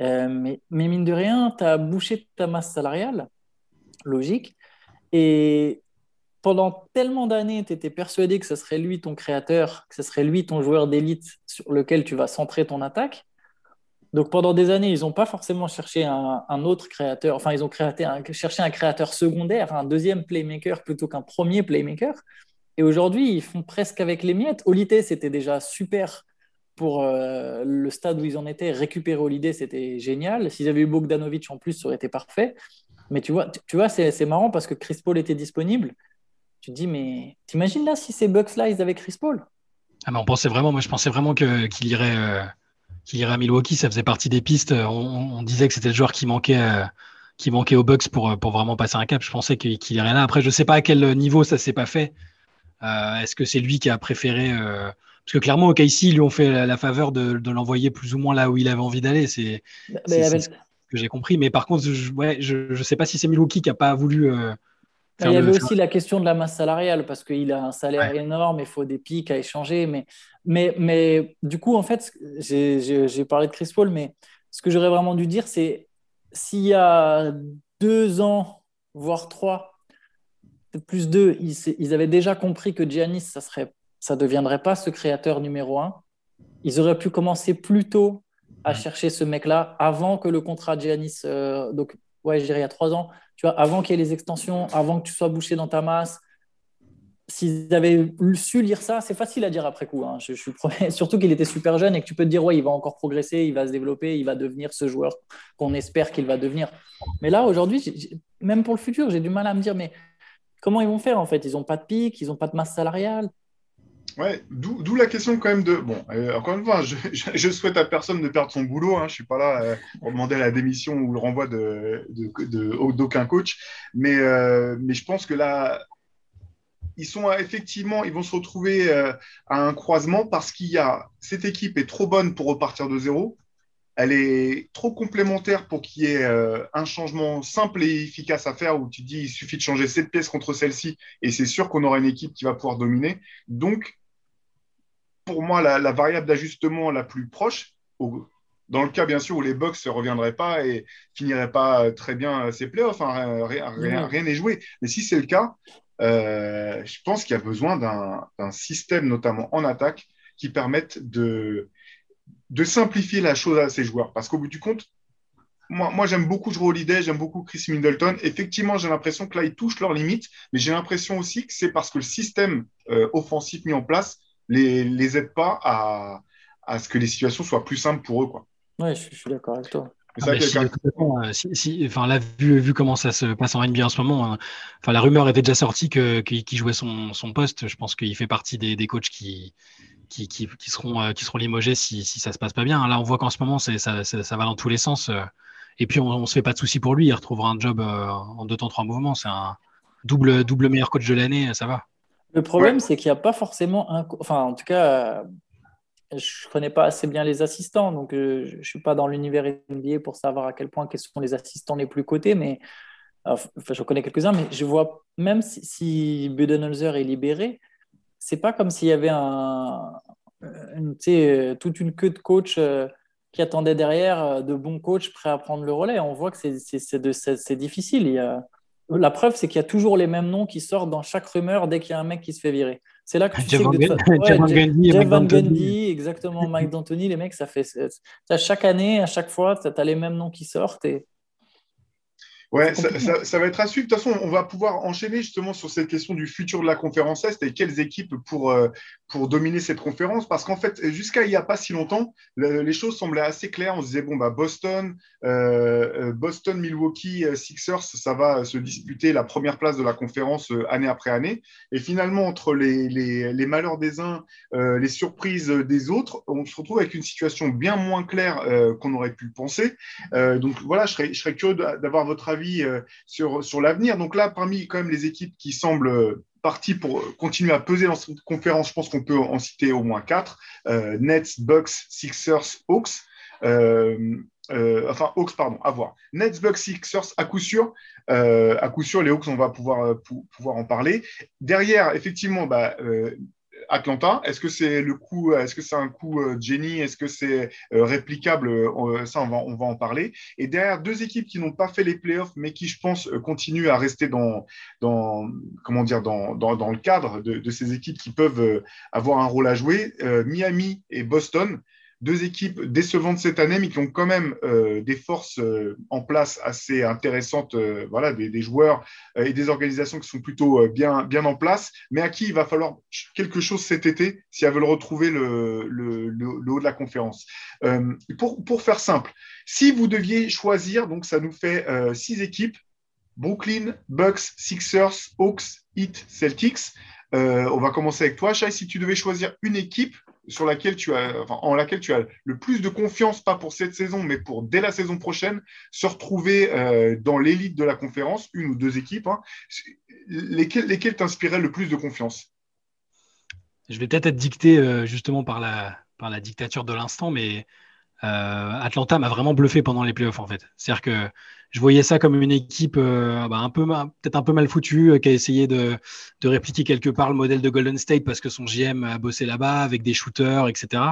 Euh, mais, mais, mine de rien, tu as bouché ta masse salariale, logique. Et pendant tellement d'années, tu étais persuadé que ce serait lui ton créateur, que ce serait lui ton joueur d'élite sur lequel tu vas centrer ton attaque. Donc pendant des années, ils n'ont pas forcément cherché un, autre créateur, enfin ils ont cherché un créateur secondaire, un deuxième playmaker plutôt qu'un premier playmaker. Et aujourd'hui, ils font presque avec les miettes. Olité, c'était déjà super pour euh, le stade où ils en étaient. Récupérer Olité, c'était génial. S'ils avaient eu Bogdanovic en plus, ça aurait été parfait. Mais tu vois, tu, vois c'est marrant parce que Chris Paul était disponible. Tu te dis, mais t'imagines là si ces Bucks là, ils avaient Chris Paul? Ah, mais on pensait vraiment, moi je pensais vraiment qu'il irait. Euh, irait à Milwaukee, ça faisait partie des pistes. On, disait que c'était le joueur qui manquait, euh, qui manquait aux Bucks pour, pour vraiment passer un cap. Je pensais qu'il irait là. Après, je ne sais pas à quel niveau ça s'est pas fait. Euh, est-ce que c'est lui qui a préféré euh, Parce que clairement, au KC, ils lui ont fait la, faveur de, l'envoyer plus ou moins là où il avait envie d'aller. C'est ce que j'ai compris. Mais par contre, je ne sais pas si c'est Milwaukee qui n'a pas voulu il y avait aussi la question de la masse salariale parce qu'il a un salaire énorme, il faut des pics à échanger. Mais, mais, mais du coup, en fait, j'ai parlé de Chris Paul, mais ce que j'aurais vraiment dû dire, c'est s'il y a deux ans, voire trois, plus deux, ils, ils, avaient déjà compris que Giannis, ça ne ça deviendrait pas ce créateur numéro un. Ils auraient pu commencer plus tôt à chercher ce mec-là avant que le contrat Giannis, euh, donc ouais, je dirais il y a trois ans, tu vois, avant qu'il y ait les extensions, avant que tu sois bouché dans ta masse. S'ils avaient su lire ça, c'est facile à dire après coup. Hein. Je, suis Surtout qu'il était super jeune et que tu peux te dire, ouais, il va encore progresser, il va se développer, il va devenir ce joueur qu'on espère qu'il va devenir. Mais là, aujourd'hui, même pour le futur, j'ai du mal à me dire, mais comment ils vont faire en fait? Ils n'ont pas de pic, ils n'ont pas de masse salariale? Ouais, d'où la question quand même de. Bon, euh, encore une fois, je, souhaite à personne de perdre son boulot. Hein, je ne suis pas là euh, pour demander la démission ou le renvoi d'aucun de, de, coach. Mais, euh, mais je pense que là, ils sont effectivement, ils vont se retrouver à un croisement parce qu'il y a. Cette équipe est trop bonne pour repartir de zéro. Elle est trop complémentaire pour qu'il y ait un changement simple et efficace à faire où tu dis il suffit de changer cette pièce contre celle-ci et c'est sûr qu'on aura une équipe qui va pouvoir dominer. Donc, pour moi la, variable d'ajustement la plus proche, dans le cas bien sûr où les Bucks ne reviendraient pas et finiraient pas très bien ces playoffs, hein, rien n'est joué. Mais si c'est le cas, je pense qu'il y a besoin d'un système, notamment en attaque, qui permette de, de simplifier la chose à ces joueurs. Parce qu'au bout du compte, moi, moi j'aime beaucoup Joe Holiday, j'aime beaucoup Chris Middleton. Effectivement, j'ai l'impression que là, ils touchent leurs limites, mais j'ai l'impression aussi que c'est parce que le système euh, offensif mis en place les, les aide pas à, à ce que les situations soient plus simples pour eux. Quoi. Ouais, je, suis d'accord avec toi. Ah euh, si, si, enfin, là, vu, vu, comment ça se passe en NBA en ce moment, hein, enfin, la rumeur était déjà sortie qu'il jouait son, son, poste. Je pense qu'il fait partie des, des coachs qui, qui, qui, qui, seront, euh, qui seront limogés si, si ça se passe pas bien. Là, on voit qu'en ce moment, ça, ça, ça, va dans tous les sens. Euh, et puis, on, ne se fait pas de soucis pour lui. Il retrouvera un job euh, en deux temps, trois mouvements. C'est un double, double meilleur coach de l'année. Ça va. Le problème, c'est qu'il n'y a pas forcément un. Enfin, en tout cas, je ne connais pas assez bien les assistants. Donc, je ne suis pas dans l'univers NBA pour savoir à quel point quels sont les assistants les plus cotés. Mais. Enfin, je connais quelques-uns, mais je vois même si, si Budenholzer est libéré, c'est pas comme s'il y avait un, une, euh, toute une queue de coach euh, qui attendait derrière, euh, de bons coachs prêts à prendre le relais. On voit que c'est difficile. Il y a... La preuve, c'est qu'il y a toujours les mêmes noms qui sortent dans chaque rumeur dès qu'il y a un mec qui se fait virer. C'est là que tu Jeff sais que Jeff, Van Gundy, exactement, Mike D'Antoni, les mecs, ça fait chaque année, à chaque fois, tu as les mêmes noms qui sortent et Ouais, ça, va être à suivre. De toute façon, on va pouvoir enchaîner justement sur cette question du futur de la conférence Est et quelles équipes pour, euh, pour dominer cette conférence. Parce qu'en fait, jusqu'à il n'y a pas si longtemps, les choses semblaient assez claires. On se disait, bon, bah, Boston, euh, euh, Boston, Milwaukee, Sixers, ça va se disputer la première place de la conférence année après année. Et finalement, entre les, les, les malheurs des uns, les surprises des autres, on se retrouve avec une situation bien moins claire qu'on aurait pu le penser. donc voilà, je serais, je serais curieux d'avoir votre avis euh, sur, sur l'avenir. Donc là, parmi quand même les équipes qui semblent euh, parties pour continuer à peser dans cette conférence, je pense qu'on peut en citer au moins quatre. Euh, Nets, Bucks, Sixers, Hawks. enfin, Hawks, pardon, à voir. Nets, Bucks, Sixers, à coup sûr. à coup sûr, les Hawks, on va pouvoir, pouvoir en parler. Derrière, effectivement, bah, Atlanta. Est-ce que c'est un coup euh, Jenny Est-ce que c'est euh, réplicable euh, Ça, on va, en parler. Et derrière, deux équipes qui n'ont pas fait les playoffs, mais qui, je pense, continuent à rester dans, comment dire, dans, dans, le cadre de, de, ces équipes qui peuvent avoir un rôle à jouer. Miami et Boston deux équipes décevantes cette année, mais qui ont quand même euh, des forces euh, en place assez intéressantes, euh, voilà, des, joueurs et des organisations qui sont plutôt bien, bien en place, mais à qui il va falloir quelque chose cet été si elles veulent retrouver le, le, haut de la conférence? pour, pour faire simple, si vous deviez choisir, donc ça nous fait six équipes, Brooklyn, Bucks, Sixers, Hawks, Heat, Celtics. on va commencer avec toi, Shai. Si tu devais choisir une équipe sur laquelle tu as, en laquelle tu as le plus de confiance, pas pour cette saison, mais pour dès la saison prochaine, se retrouver euh, dans l'élite de la conférence, une ou deux équipes, hein, lesquelles, lesquelles t'inspiraient le plus de confiance? Je vais peut-être être dicté euh, justement par la, dictature de l'instant, mais Atlanta m'a vraiment bluffé pendant les playoffs en fait. C'est-à-dire que je voyais ça comme une équipe euh, bah, un peu peut-être un peu mal foutue euh, qui a essayé de, répliquer quelque part le modèle de Golden State parce que son GM a bossé là-bas avec des shooters, etc.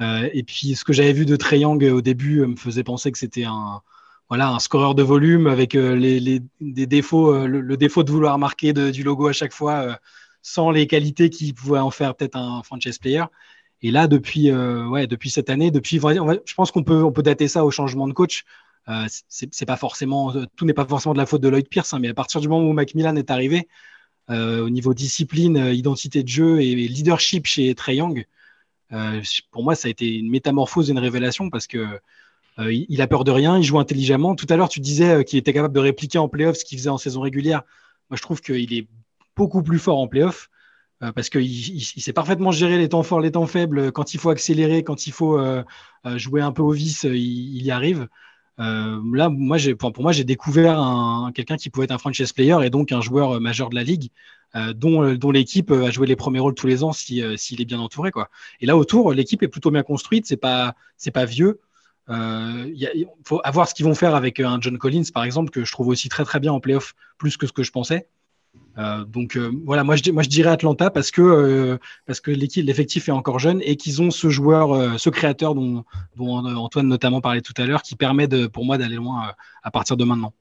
et puis ce que j'avais vu de Trey Young au début me faisait penser que c'était un voilà un scoreur de volume avec les, des défauts, le, défaut de vouloir marquer du logo à chaque fois sans les qualités qui pouvaient en faire peut-être un franchise player. Et là, depuis, euh, ouais, depuis cette année, depuis, je pense qu'on peut, on peut dater ça au changement de coach. Euh, c'est pas forcément, tout n'est pas forcément de la faute de Lloyd Pierce, hein, mais à partir du moment où Macmillan est arrivé, euh, au niveau discipline, identité de jeu et leadership chez Trey Young, pour moi, ça a été une métamorphose, une révélation parce que il a peur de rien, il joue intelligemment. Tout à l'heure, tu disais qu'il était capable de répliquer en playoff ce qu'il faisait en saison régulière. Moi, je trouve qu'il est beaucoup plus fort en playoff. Euh, parce qu'il il, sait parfaitement gérer les temps forts, les temps faibles. Quand il faut accélérer, quand il faut euh, euh, jouer un peu au vice, il, y arrive. là, moi, pour moi, j'ai découvert quelqu'un qui pouvait être un franchise player et donc un joueur majeur de la ligue, dont, l'équipe a joué les premiers rôles tous les ans s'il si, est bien entouré. Et là, autour, l'équipe est plutôt bien construite, c'est pas, pas vieux. Il faut avoir ce qu'ils vont faire avec un John Collins, par exemple, que je trouve aussi très très bien en playoff, plus que ce que je pensais. Euh, donc euh, voilà, moi je, moi je dirais Atlanta parce que, euh, que l'effectif est encore jeune et qu'ils ont ce joueur, ce créateur dont, Antoine notamment parlait tout à l'heure, qui permet de, pour moi d'aller loin à partir de maintenant.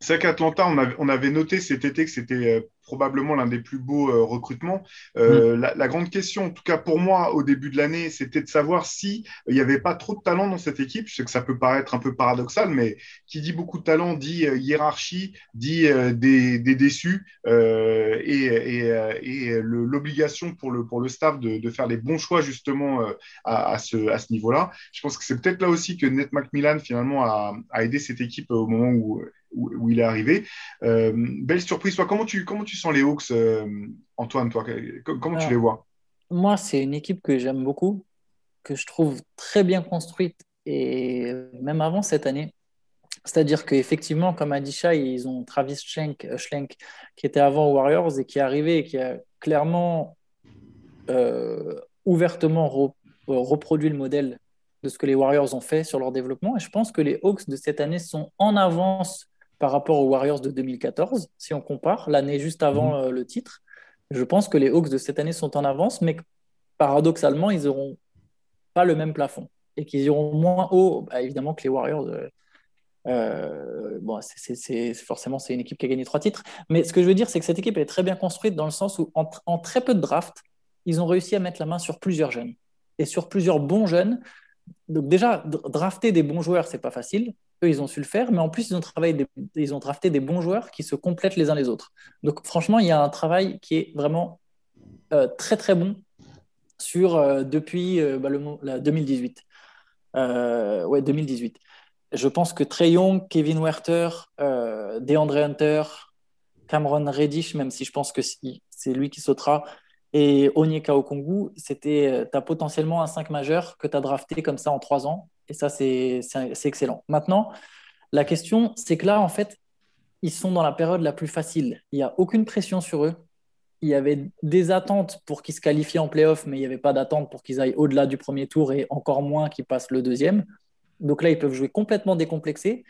C'est vrai qu'Atlanta, on avait, noté cet été que c'était probablement l'un des plus beaux euh, recrutements. Euh, mm. la, grande question, en tout cas pour moi, au début de l'année, c'était de savoir si il n'y avait pas trop de talent dans cette équipe. Je sais que ça peut paraître un peu paradoxal, mais qui dit beaucoup de talent dit euh, hiérarchie, dit des, déçus et, l'obligation pour le, pour le staff de, faire les bons choix justement à, ce, à ce niveau-là. Je pense que c'est peut-être là aussi que Ned McMillan finalement a, a aidé cette équipe au moment où où, il est arrivé. Euh, belle surprise. Toi, comment tu, comment tu sens les Hawks, euh, Antoine toi, Comment tu les vois? Moi, c'est une équipe que j'aime beaucoup, que je trouve très bien construite, et même avant cette année. C'est-à-dire qu'effectivement, comme a dit Shai, ils ont Travis Schlenk, euh, Schlenk, qui était avant aux Warriors et qui est arrivé et qui a clairement, ouvertement reproduit le modèle de ce que les Warriors ont fait sur leur développement. Et je pense que les Hawks de cette année sont en avance par rapport aux Warriors de 2014, si on compare l'année juste avant mhm. euh, le titre. Je pense que les Hawks de cette année sont en avance, mais paradoxalement, ils n'auront pas le même plafond et qu'ils iront moins haut, bah, évidemment, que les Warriors. Euh, euh, bon, c'est, forcément, c'est une équipe qui a gagné trois titres. Mais ce que je veux dire, c'est que cette équipe est très bien construite dans le sens où, en, en très peu de drafts, ils ont réussi à mettre la main sur plusieurs jeunes et sur plusieurs bons jeunes. Donc déjà, drafter des bons joueurs, c'est pas facile eux, ils ont su le faire, mais en plus, ils ont, travaillé ils ont drafté des bons joueurs qui se complètent les uns les autres. Donc, franchement, il y a un travail qui est vraiment euh, très, très bon sur, euh, depuis euh, bah, 2018. ouais, 2018. Je pense que Trey Young, Kevin Werther, DeAndre Hunter, Cameron Reddish, même si je pense que c'est lui qui sautera, et Onyeka Okongu, c'était, tu as potentiellement un 5 majeur que tu as drafté comme ça en 3 ans et ça, c'est excellent. Maintenant, la question, c'est que là, en fait, ils sont dans la période la plus facile. Il n'y a aucune pression sur eux. Il y avait des attentes pour qu'ils se qualifient en playoff, mais il n'y avait pas d'attente pour qu'ils aillent au-delà du premier tour et encore moins qu'ils passent le deuxième. Donc là, ils peuvent jouer complètement décomplexés.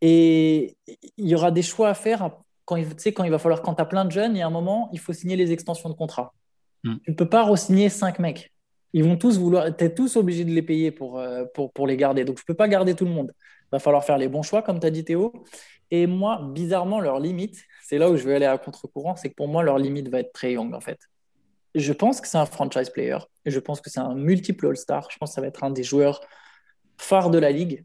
Et il y aura des choix à faire quand il, quand il va falloir, quand tu as plein de jeunes, il y a un moment, il faut signer les extensions de contrat. Hmm. Tu ne peux pas re-signer cinq mecs ils vont tous vouloir, tu es tous obligé de les payer pour, euh, pour, pour, les garder. Donc, je ne peux pas garder tout le monde. Il va falloir faire les bons choix, comme tu as dit Théo. Et moi, bizarrement, leur limite, c'est là où je vais aller à contre-courant, c'est que pour moi, leur limite va être très young, en fait. Je pense que c'est un franchise player. Je pense que c'est un multiple All-Star. Je pense que ça va être un des joueurs phares de la ligue.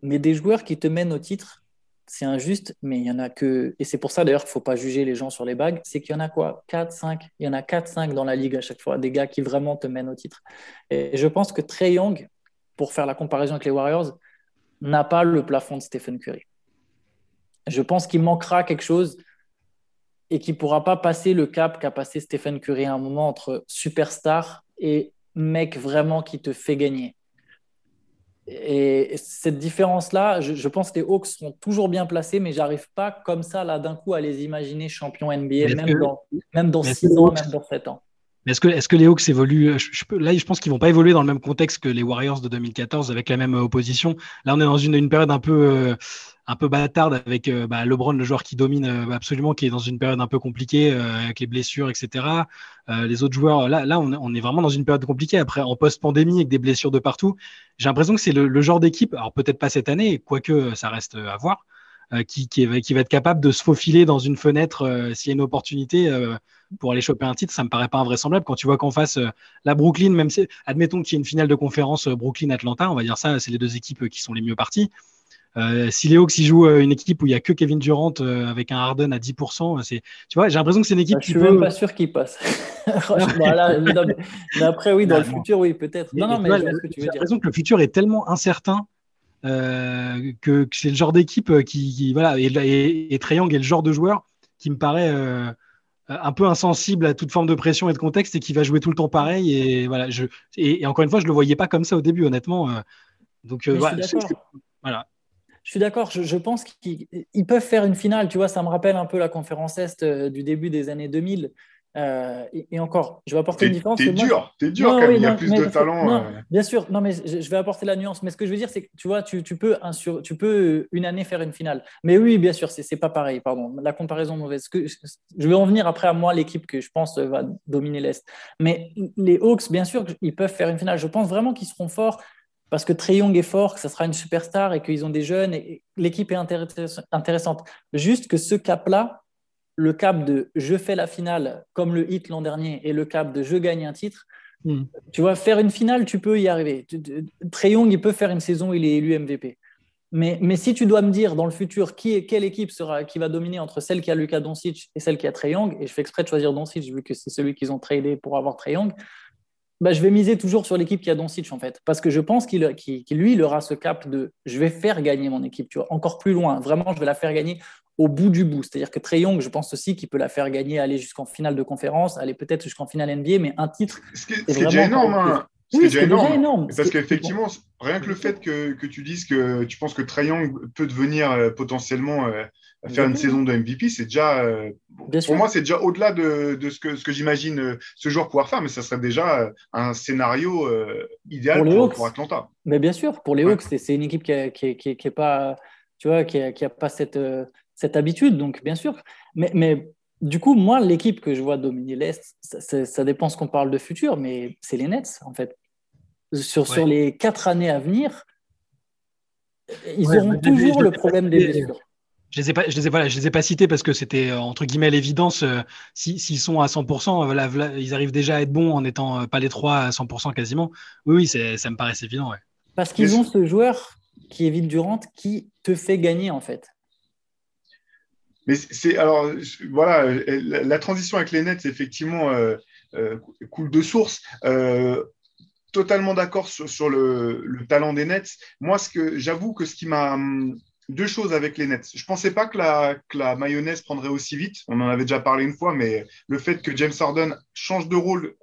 Mais des joueurs qui te mènent au titre c'est injuste, mais il y en a que. Et c'est pour ça d'ailleurs qu'il ne faut pas juger les gens sur les bagues. C'est qu'il y en a quoi? 4, 5 Il y en a 4, 5 dans la ligue à chaque fois, des gars qui vraiment te mènent au titre. Et je pense que Trey Young, pour faire la comparaison avec les Warriors, n'a pas le plafond de Stephen Curry. Je pense qu'il manquera quelque chose et qu'il ne pourra pas passer le cap qu'a passé Stephen Curry à un moment entre superstar et mec vraiment qui te fait gagner. Et cette différence-là, je, pense que les Hawks sont toujours bien placés, mais j'arrive pas comme ça, là, d'un coup, à les imaginer champions NBA, même, dans, même dans 6 ans, même dans 7 ans. Mais est-ce que, est que les Hawks évoluent je, Là, je pense qu'ils vont pas évoluer dans le même contexte que les Warriors de 2014 avec la même opposition. Là, on est dans une, une période un peu, euh, un peu bâtarde avec euh, bah, LeBron, le joueur qui domine euh, absolument, qui est dans une période un peu compliquée avec les blessures, etc. les autres joueurs, là, là on, est vraiment dans une période compliquée. Après, en post-pandémie, avec des blessures de partout, j'ai l'impression que c'est le, le, genre d'équipe, alors peut-être pas cette année, quoique ça reste à voir, euh, qui, qui, qui, va être capable de se faufiler dans une fenêtre euh, s'il y a une opportunité euh, pour aller choper un titre, ça me paraît pas invraisemblable. Quand tu vois qu'en face, la Brooklyn, même si, admettons qu'il y ait une finale de conférence Brooklyn-Atlanta, on va dire ça, c'est les deux équipes qui sont les mieux parties. Euh, si les Hawks jouent une équipe où il y a que Kevin Durant avec un Harden à 10%, c'est, tu vois, j'ai l'impression que c'est une équipe bah, qui Je suis même pas sûr qu'il passe. voilà, mais après, oui, dans le futur, oui, peut-être. Non, non, mais j'ai l'impression que le futur est tellement incertain euh, que, c'est le genre d'équipe euh, qui, voilà, et, et, et Triangle est le genre de joueur qui me paraît euh, un peu insensible à toute forme de pression et de contexte et qui va jouer tout le temps pareil. Et voilà, je, et, encore une fois, je le voyais pas comme ça au début, honnêtement. donc voilà. Je suis d'accord, je, pense qu'ils peuvent faire une finale. Tu vois, ça me rappelle un peu la conférence Est du début des années 2000. Euh, et, encore, je vais apporter une différence. T'es dur, t'es dur quand il y a plus de talent. Euh. Bien sûr, non, mais je, vais apporter la nuance. Mais ce que je veux dire, c'est que tu vois, tu, tu, peux un sur, tu peux une année faire une finale. Mais oui, bien sûr, c'est pas pareil. Pardon, la comparaison mauvaise. Que, je vais en venir après à moi, l'équipe que je pense va dominer l'Est. Mais les Hawks, bien sûr, ils peuvent faire une finale. Je pense vraiment qu'ils seront forts parce que Trey Young est fort, que ça sera une superstar et qu'ils ont des jeunes et l'équipe est intéressante. Juste que ce cap-là, le cap de je fais la finale comme le hit l'an dernier et le cap de je gagne un titre, hmm. tu vois, faire une finale, tu peux y arriver. Trey Young, il peut faire une saison, il est élu MVP. Mais, mais si tu dois me dire dans le futur qui quelle équipe sera, qui va dominer entre celle qui a Lucas Doncic et celle qui a Trey Young, et je fais exprès de choisir Doncic vu que c'est celui qu'ils ont tradé pour avoir Trey Young, bah, je vais miser toujours sur l'équipe qui a Doncic en fait, parce que je pense qu'il lui, il aura ce cap de je vais faire gagner mon équipe, tu vois, encore plus loin. Vraiment, je vais la faire gagner au bout du bout. C'est-à-dire que Trey Young, je pense aussi qu'il peut la faire gagner, aller jusqu'en finale de conférence, aller peut-être jusqu'en finale NBA, mais un titre. Ce qui est, déjà énorme. Hein. Ce qui est déjà énorme. Parce qu'effectivement, rien que le fait que, que, tu dises que tu penses que Young peut devenir euh, potentiellement euh, faire une saison de MVP, c'est déjà, euh, pour moi, c'est déjà au-delà de, ce que, ce que j'imagine ce joueur pouvoir faire, mais ça serait déjà un scénario idéal pour, Atlanta. Mais bien sûr, pour les Hawks, c'est une équipe qui n'a qui, qui, pas, tu vois, qui, a, pas cette, cette habitude, donc bien sûr. Mais, mais du coup, moi, l'équipe que je vois dominer l'Est, ça, ça, dépend ce qu'on parle de futur, mais c'est les Nets, en fait. Sur, sur les quatre années à venir, ils auront toujours le problème des blessures. Je les ai pas, je les ai, voilà, je les ai pas cités parce que c'était euh, entre guillemets l'évidence. Euh, s'ils sont à 100%, euh, voilà, ils arrivent déjà à être bons en étant pas les trois à 100% quasiment. Oui, oui, ça me paraît évident. Ouais. Parce qu'ils ont ce joueur qui est Vite Durant qui te fait gagner en fait. Mais c'est alors voilà, la, transition avec les Nets effectivement coule de source. totalement d'accord sur, le, le, talent des Nets. Moi, ce que j'avoue que ce qui m'a hum, deux choses avec les Nets. Je pensais pas que la, la, mayonnaise prendrait aussi vite. On en avait déjà parlé une fois, mais le fait que James Harden change de rôle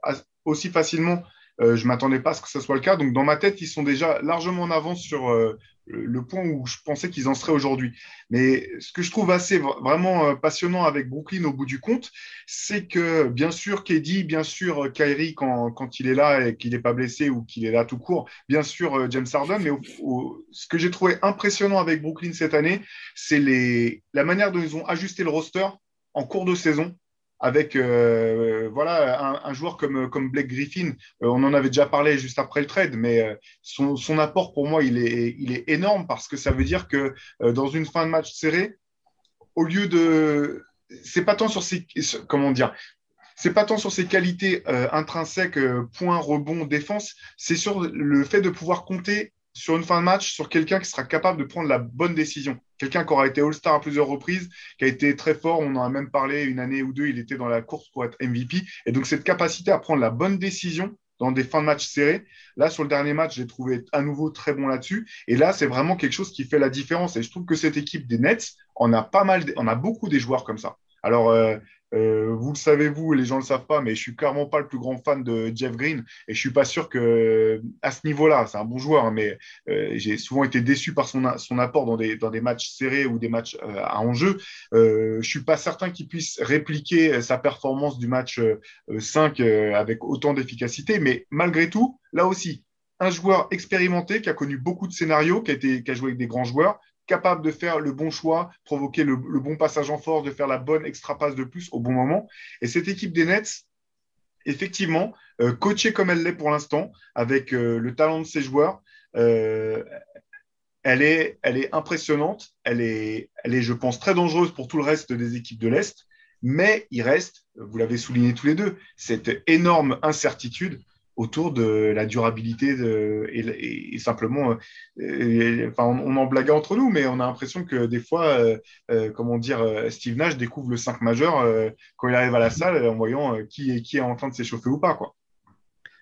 aussi facilement, euh, je ne m'attendais pas à ce que ce soit le cas. Donc, dans ma tête, ils sont déjà largement en avance sur euh, le point où je pensais qu'ils en seraient aujourd'hui. Mais ce que je trouve assez vraiment euh, passionnant avec Brooklyn au bout du compte, c'est que bien sûr KD, bien sûr Kyrie quand, quand il est là et qu'il n'est pas blessé ou qu'il est là tout court, bien sûr James Harden, mais ce que j'ai trouvé impressionnant avec Brooklyn cette année, c'est la manière dont ils ont ajusté le roster en cours de saison avec euh, voilà, un, joueur comme, comme Blake Griffin. Euh, on en avait déjà parlé juste après le trade, mais euh, son, apport pour moi, il est, énorme parce que ça veut dire que dans une fin de match serrée, au lieu de. C'est pas tant sur ses. Pas tant sur ses qualités intrinsèques, point, rebond, défense, c'est sur le fait de pouvoir compter sur une fin de match sur quelqu'un qui sera capable de prendre la bonne décision. Quelqu'un qui aura été All-Star à plusieurs reprises, qui a été très fort, on en a même parlé une année ou deux, il était dans la course pour être MVP. Et donc cette capacité à prendre la bonne décision dans des fins de match serrées, là sur le dernier match, j'ai trouvé à nouveau très bon là-dessus. Et là, c'est vraiment quelque chose qui fait la différence. Et je trouve que cette équipe des Nets, on a pas mal, on a beaucoup des joueurs comme ça. Alors, euh, euh, vous le savez, vous, les gens ne le savent pas, mais je suis clairement pas le plus grand fan de Jeff Green et je suis pas sûr que à ce niveau-là, c'est un bon joueur, mais euh, j'ai souvent été déçu par son, son apport dans des, dans des matchs serrés ou des matchs euh, à enjeu. Euh, je suis pas certain qu'il puisse répliquer sa performance du match 5 avec autant d'efficacité, mais malgré tout, là aussi, un joueur expérimenté qui a connu beaucoup de scénarios, qui a, été, qui a joué avec des grands joueurs, capable de faire le bon choix, provoquer le, bon passage en force, de faire la bonne extra passe de plus au bon moment. Et cette équipe des Nets, effectivement, euh, coachée comme elle l'est pour l'instant, avec euh, le talent de ses joueurs, euh, elle, est, elle est impressionnante. Elle est, elle est, je pense, très dangereuse pour tout le reste des équipes de l'Est. Mais il reste, vous l'avez souligné tous les deux, cette énorme incertitude autour de la durabilité de, et, simplement, euh, enfin, on, en blague entre nous, mais on a l'impression que des fois, euh, euh, comment dire, Steve Nash découvre le 5 majeur quand il arrive à la salle en voyant qui, est, qui est en train de s'échauffer ou pas. Quoi.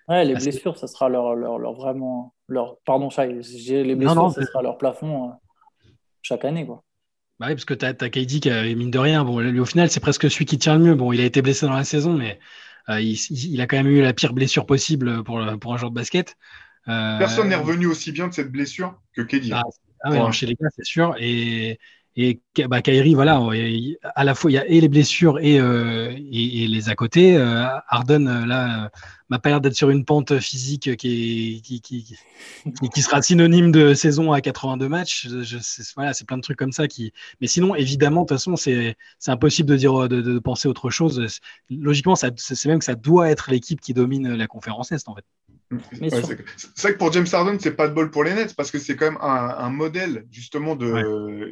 Ouais, les blessures, ça sera leur, leur, leur vraiment. Leur, pardon, les blessures, ça sera leur plafond chaque année. Quoi. Bah oui, parce que tu as, as KD qui, mine de rien, bon, lui, au final, c'est presque celui qui tient le mieux. Bon, il a été blessé dans la saison, mais euh, il, a quand même eu la pire blessure possible pour, pour un joueur de basket. Euh, Personne n'est revenu aussi bien de cette blessure que Keddy. Ah, ah chez les gars, c'est sûr. Et, et bah, Kyrie, voilà, à la fois il y a et les blessures et, euh, et, les à côté. Euh, Harden, euh, là, euh, m'a pas l'air d'être sur une pente physique qui, qui, qui, qui, sera synonyme de saison à 82 matchs. Je, voilà, c'est plein de trucs comme ça qui. Mais sinon, évidemment, de toute façon, c'est impossible de dire de, de, penser autre chose. Logiquement, c'est même que ça doit être l'équipe qui domine la conférence Est, en fait. C'est vrai que pour James Harden, c'est pas de bol pour les Nets parce que c'est quand même un, modèle justement de.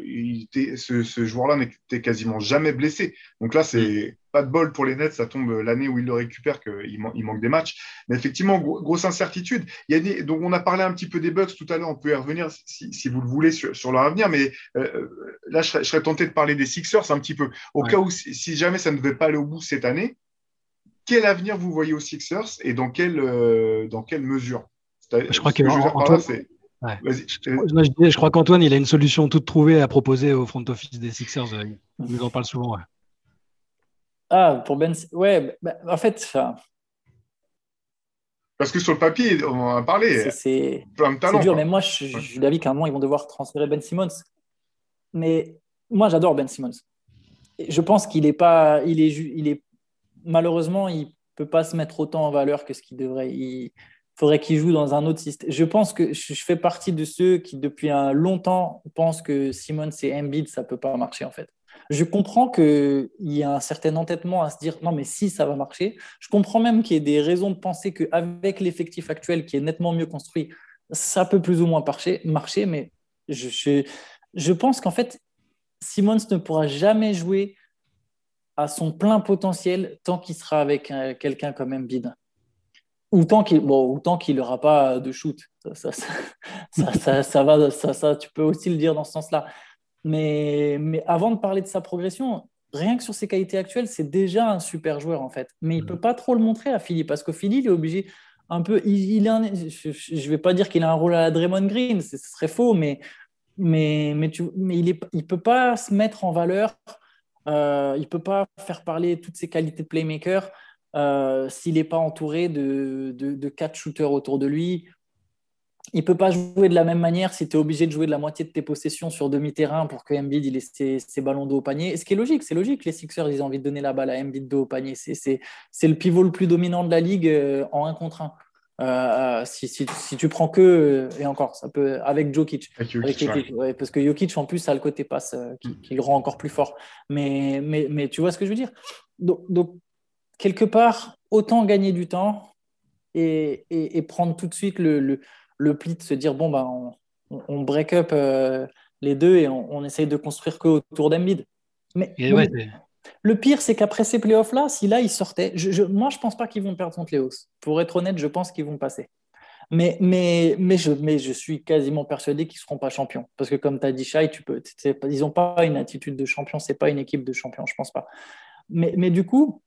ce, joueur-là n'était quasiment jamais blessé. Donc là, c'est pas de bol pour les Nets. Ça tombe l'année où il le récupère qu'il il manque des matchs. Mais effectivement, grosse incertitude. Il y a donc on a parlé un petit peu des Bucks tout à l'heure. On peut y revenir si, vous le voulez sur, leur avenir. Mais euh, là, je serais, tenté de parler des Sixers un petit peu. Au cas où, si jamais ça ne devait pas aller au bout cette année, quel avenir vous voyez aux Sixers et dans quelle, euh, dans quelle mesure? Je crois que, je, crois qu'Antoine, il a une solution toute trouvée à proposer au front office des Sixers. Euh, il nous en parle souvent. Ah, pour Ben. Ouais, bah, en fait. Parce que sur le papier, on en a parlé. C'est dur, mais moi, je, je suis d'avis qu'à un moment, ils vont devoir transférer Ben Simmons. Mais moi, j'adore Ben Simmons. Je pense qu'il est pas. Il est, il est malheureusement, il peut pas se mettre autant en valeur que ce qu'il devrait. Il faudrait qu'il joue dans un autre système. Je pense que je fais partie de ceux qui, depuis un longtemps, pensent que Simon c'est Embiid, ça peut pas marcher en fait. Je comprends qu'il y a un certain entêtement à se dire non, mais si ça va marcher. Je comprends même qu'il y ait des raisons de penser qu'avec l'effectif actuel qui est nettement mieux construit, ça peut plus ou moins marcher, marcher mais je, je, je pense qu'en fait, Simmons ne pourra jamais jouer à son plein potentiel tant qu'il sera avec euh, quelqu'un comme Embiid. Ou tant qu'il bon, qu'il n'aura pas de shoot. Ça, ça, ça, va, ça, tu peux aussi le dire dans ce sens-là. Mais, mais avant de parler de sa progression, rien que sur ses qualités actuelles, c'est déjà un super joueur en fait. Mais il ne mm. peut pas trop le montrer à Philly parce que Philly, il est obligé un peu. Il, je ne vais pas dire qu'il a un rôle à la Draymond Green, ce serait faux, mais, mais, mais, tu, mais il ne il peut pas se mettre en valeur euh, il ne peut pas faire parler toutes ses qualités de playmaker euh, s'il n'est pas entouré de, de, quatre shooters autour de lui. Il ne peut pas jouer de la même manière si tu es obligé de jouer de la moitié de tes possessions sur demi-terrain pour que Embiid il ait ses, ballons d'eau au panier. Ce qui est logique, c'est logique. Les Sixers, ils ont envie de donner la balle à Embiid d'eau au panier. C'est le pivot le plus dominant de la ligue euh, en 1 contre 1. Euh, si, si, si, tu prends que, et encore, ça peut, avec Jokic. parce que Jokic, en plus, a le côté passe euh, mm. qui, le rend encore plus fort. Mais, mais, mais tu vois ce que je veux dire? Donc, donc, quelque part, autant gagner du temps et, et, prendre tout de suite le, le, le, pli de se dire bon, bah, on, on break up euh, les deux et on, on, essaye de construire que autour d'Embiid. Mais, le pire, c'est qu'après ces playoffs-là, si là, ils sortaient, moi, je ne pense pas qu'ils vont perdre contre les Hawks. Pour être honnête, je pense qu'ils vont passer. Mais, mais, mais, je, mais je suis quasiment persuadé qu'ils ne seront pas champions. Parce que comme tu as dit, Shai, ils n'ont pas une attitude de champion. Ce n'est pas une équipe de champion, je ne pense pas. Mais, mais du coup,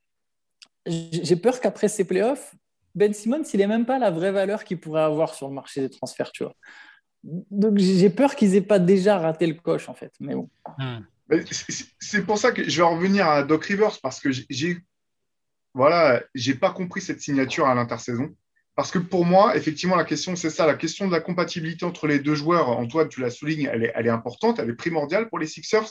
j'ai peur qu'après ces playoffs, Ben Simmons, il n'est même pas la vraie valeur qu'il pourrait avoir sur le marché des transferts. Tu vois. Donc j'ai peur qu'ils n'aient pas déjà raté le coche, en fait. Mais bon. Hmm. C'est pour ça que je vais revenir à Doc Rivers parce que j'ai voilà, j'ai pas compris cette signature à l'intersaison. Parce que pour moi, effectivement, la question, c'est ça, la question de la compatibilité entre les deux joueurs. Antoine, tu la soulignes, elle est, elle est importante, elle est primordiale pour les Sixers.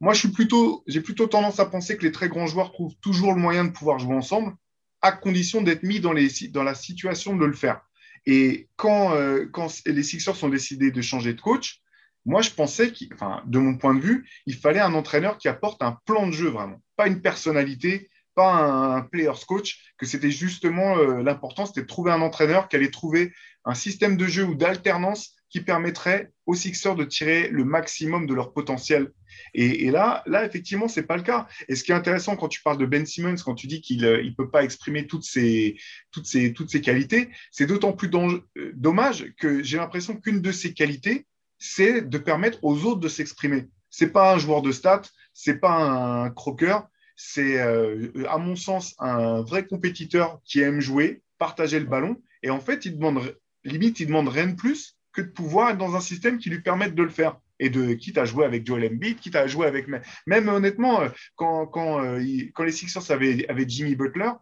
Moi, je suis plutôt, j'ai plutôt tendance à penser que les très grands joueurs trouvent toujours le moyen de pouvoir jouer ensemble, à condition d'être mis dans, les, dans la situation de le faire. Et quand, euh, quand les Sixers ont décidé de changer de coach, moi, je pensais, enfin, de mon point de vue, il fallait un entraîneur qui apporte un plan de jeu vraiment, pas une personnalité, pas un, player's coach, que c'était justement euh, l'important, c'était de trouver un entraîneur qui allait trouver un système de jeu ou d'alternance qui permettrait aux Sixers de tirer le maximum de leur potentiel. Et, là, là, effectivement, c'est pas le cas. Et ce qui est intéressant quand tu parles de Ben Simmons, quand tu dis qu'il ne euh, peut pas exprimer toutes ses, toutes ses, toutes ses qualités, c'est d'autant plus euh, dommage que j'ai l'impression qu'une de ses qualités, c'est de permettre aux autres de s'exprimer. C'est pas un joueur de stats, c'est pas un croqueur, c'est euh, à mon sens un vrai compétiteur qui aime jouer, partager le ballon. Et en fait, il demande limite, il demande rien de plus que de pouvoir être dans un système qui lui permette de le faire. Et de quitte à jouer avec Joel Embiid, quitte à jouer avec même honnêtement euh, quand, quand, euh, quand les Sixers avaient, avaient Jimmy Butler,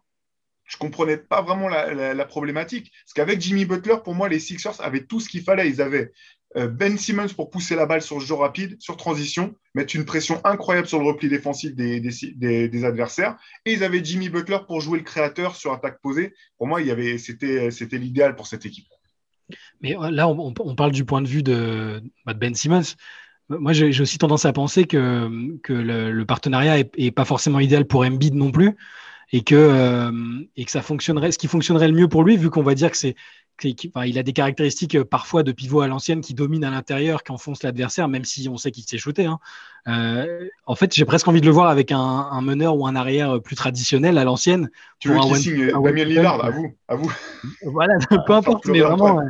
je comprenais pas vraiment la, problématique. Parce qu'avec Jimmy Butler, pour moi, les Sixers avaient tout ce qu'il fallait. Ils avaient ben Simmons pour pousser la balle sur le jeu rapide, sur transition, mettre une pression incroyable sur le repli défensif des, adversaires. Et ils avaient Jimmy Butler pour jouer le créateur sur attaque posée. Pour moi, c'était, c'était l'idéal pour cette équipe. Mais euh, là, on, parle du point de vue de, bah, Ben Simmons. Moi, j'ai, aussi tendance à penser que, que le, partenariat n'est pas forcément idéal pour Embiid non plus. Et que, euh, et que ça fonctionnerait, ce qui fonctionnerait le mieux pour lui, vu qu'on va dire que c'est il a des caractéristiques euh, parfois de pivot à l'ancienne qui dominent à l'intérieur, qui enfoncent l'adversaire, même si on sait qu'il s'est shooté. Hein. Euh, en fait, j'ai presque envie de le voir avec un, meneur ou un arrière plus traditionnel à l'ancienne. Tu veux qu'il signe Damien Lillard, à vous, à vous. Voilà, peu importe, mais vraiment,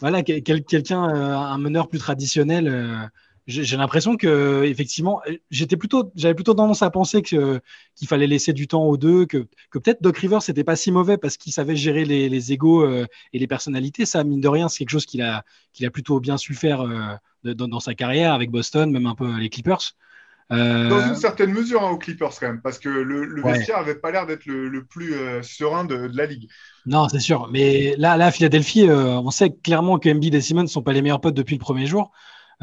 voilà, quelqu'un, un meneur plus traditionnel j'ai l'impression que effectivement, j'étais plutôt, j'avais plutôt tendance à penser que qu'il fallait laisser du temps aux deux, que, que peut-être Doc Rivers c'était pas si mauvais parce qu'il savait gérer les, les égos euh, et les personnalités. Ça, mine de rien, c'est quelque chose qu'il a qu'il a plutôt bien su faire euh, dans, sa carrière avec Boston, même un peu les Clippers. Euh, dans une certaine mesure hein, aux Clippers quand même, parce que le, le vestiaire avait pas l'air d'être le, plus serein de, de, la ligue. Non, c'est sûr. Mais là, là, à Philadelphie, on sait clairement que Embiid et Simmons ne sont pas les meilleurs potes depuis le premier jour.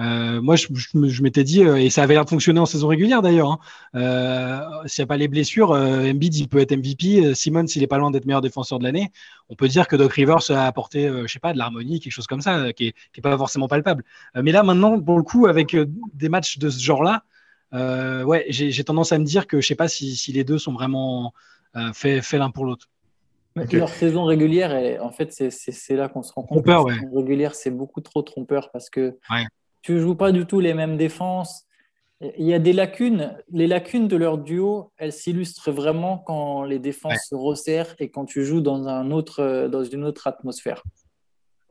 Euh, moi, je, je, m'étais dit, euh, et ça avait l'air de fonctionner en saison régulière d'ailleurs, hein, euh, s'il n'y a pas les blessures, Embiid, il peut être MVP. Simmons, s'il n'est pas loin d'être meilleur défenseur de l'année, on peut dire que Doc Rivers a apporté, je sais pas, de l'harmonie, quelque chose comme ça, qui n'est pas forcément palpable. mais là, maintenant, pour le coup, avec des matchs de ce genre-là, ouais, j'ai tendance à me dire que je sais pas si, si les deux sont vraiment faits fait l'un pour l'autre. Leur saison régulière, en fait, c'est là qu'on se rend compte. Trompeur, ouais. régulière, c'est beaucoup trop trompeur parce que tu ne joues pas du tout les mêmes défenses. Il y a des lacunes. Les lacunes de leur duo, elles s'illustrent vraiment quand les défenses se resserrent et quand tu joues dans, un autre, dans une autre atmosphère.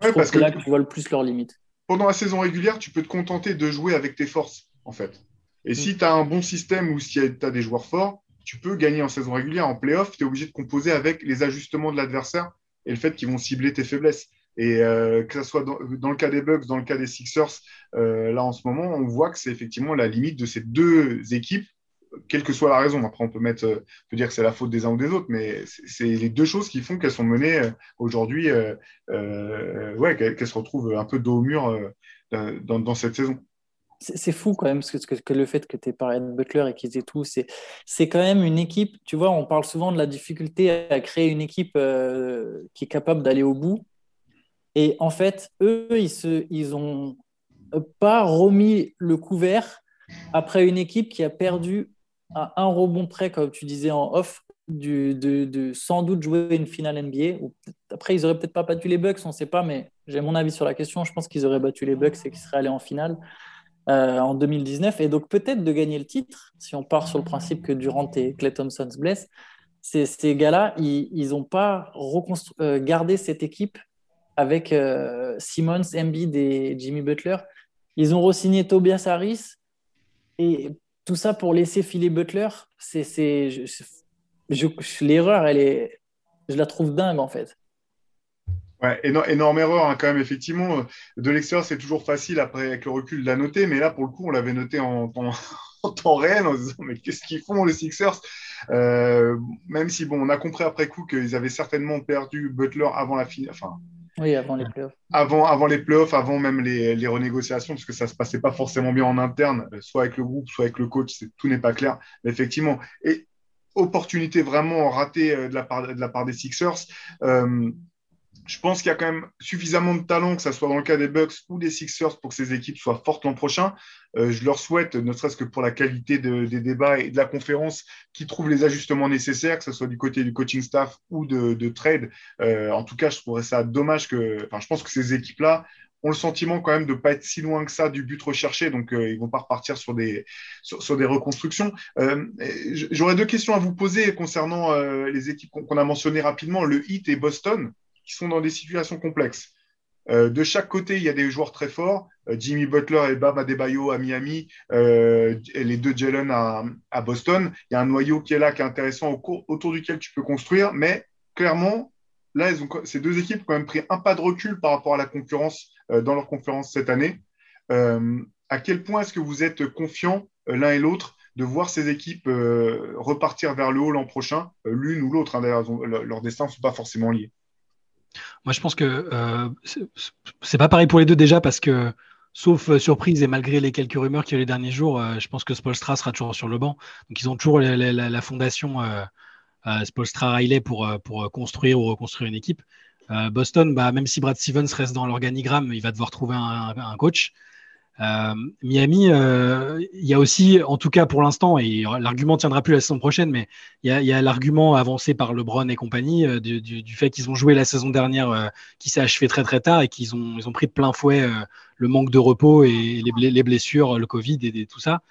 parce que là, tu vois le plus leurs limites. Pendant la saison régulière, tu peux te contenter de jouer avec tes forces, en fait. Et si tu as un bon système ou si tu as des joueurs forts, tu peux gagner en saison régulière. En playoff, tu es obligé de composer avec les ajustements de l'adversaire et le fait qu'ils vont cibler tes faiblesses. Et euh, que ce soit dans, le cas des Bucks, dans le cas des Sixers, euh, là en ce moment, on voit que c'est effectivement la limite de ces deux équipes, quelle que soit la raison. Après, on peut, mettre, euh, on peut dire que c'est la faute des uns ou des autres, mais c'est les deux choses qui font qu'elles sont menées aujourd'hui, ouais, qu'elles se retrouvent un peu dos au mur dans, cette saison c'est fou quand même, que, que, le fait que tu aies parlé de Butler et qu'ils aient tout, c'est quand même une équipe, tu vois, on parle souvent de la difficulté à créer une équipe qui est capable d'aller au bout. Et en fait, eux, ils se, ont pas remis le couvert après une équipe qui a perdu à un rebond près, comme tu disais en off, de, sans doute jouer une finale NBA. Après, ils auraient peut-être pas battu les Bucks, on ne sait pas, mais j'ai mon avis sur la question. Je pense qu'ils auraient battu les Bucks et qu'ils seraient allés en finale euh, en 2019. Et donc peut-être de gagner le titre, si on part sur le principe que Durant et Clay Thompson se blessent. Ces, ces gars-là, ils n'ont pas euh, gardé cette équipe avec euh, Simmons, Embiid et Jimmy Butler. Ils ont re-signé Tobias Harris et tout ça pour laisser filer Butler. C'est, l'erreur, elle est, je la trouve dingue en fait. Ouais, énorme, erreur hein, quand même, effectivement. De l'extérieur, c'est toujours facile après avec le recul de la noter, mais là, pour le coup, on l'avait noté en, temps réel en se disant mais qu'est-ce qu'ils font les Sixers? Euh, Même si bon, on a compris après coup qu'ils avaient certainement perdu Butler avant la finale, oui, avant les playoffs. Avant, avant les playoffs, avant même les, renégociations, parce que ça ne se passait pas forcément bien en interne, soit avec le groupe, soit avec le coach, tout n'est pas clair. Effectivement, et opportunité vraiment ratée euh, de la part, de la part des Sixers. Euh, je pense qu'il y a quand même suffisamment de talent, que ce soit dans le cas des Bucks ou des Sixers, pour que ces équipes soient fortes l'an prochain. Euh, je leur souhaite, ne serait-ce que pour la qualité des débats et de la conférence, qu'ils trouvent les ajustements nécessaires, que ce soit du côté du coaching staff ou de, trade. Euh, en tout cas, je trouverais ça dommage que. Enfin, je pense que ces équipes-là ont le sentiment quand même de ne pas être si loin que ça du but recherché, donc euh, ils ne vont pas repartir sur des, sur, des reconstructions. J'aurais deux questions à vous poser concernant les équipes qu'on a mentionnées rapidement, le Heat et Boston qui sont dans des situations complexes. Euh, de chaque côté, il y a des joueurs très forts. Euh, Jimmy Butler et Bam Adebayo à Miami, euh, et les deux Jalen à, Boston. Il y a un noyau qui est là, qui est intéressant, autour duquel tu peux construire. Mais clairement, là, ces deux équipes ont quand même pris un pas de recul par rapport à la concurrence dans leur conférence cette année. à quel point est-ce que vous êtes confiants l'un et l'autre de voir ces équipes repartir vers le haut l'an prochain, l'une ou l'autre, hein, d'ailleurs, leurs destins ne sont pas forcément liés. Moi, je pense que euh, c'est pas pareil pour les deux déjà parce que, sauf euh, surprise et malgré les quelques rumeurs qu'il y a eu les derniers jours, euh, je pense que Spolstra sera toujours sur le banc. Donc, ils ont toujours la, fondation euh, Spolstra-Riley pour, pour construire ou reconstruire une équipe. Boston, bah, même si Brad Stevens reste dans l'organigramme, il va devoir trouver un, coach. Euh, Miami, il y a aussi, en tout cas pour l'instant, et l'argument tiendra plus la saison prochaine, mais il y a, l'argument avancé par LeBron et compagnie du, fait qu'ils ont joué la saison dernière qui s'est achevée très très tard et qu'ils ont, ils ont pris de plein fouet le manque de repos et les, blessures, le Covid et, tout ça.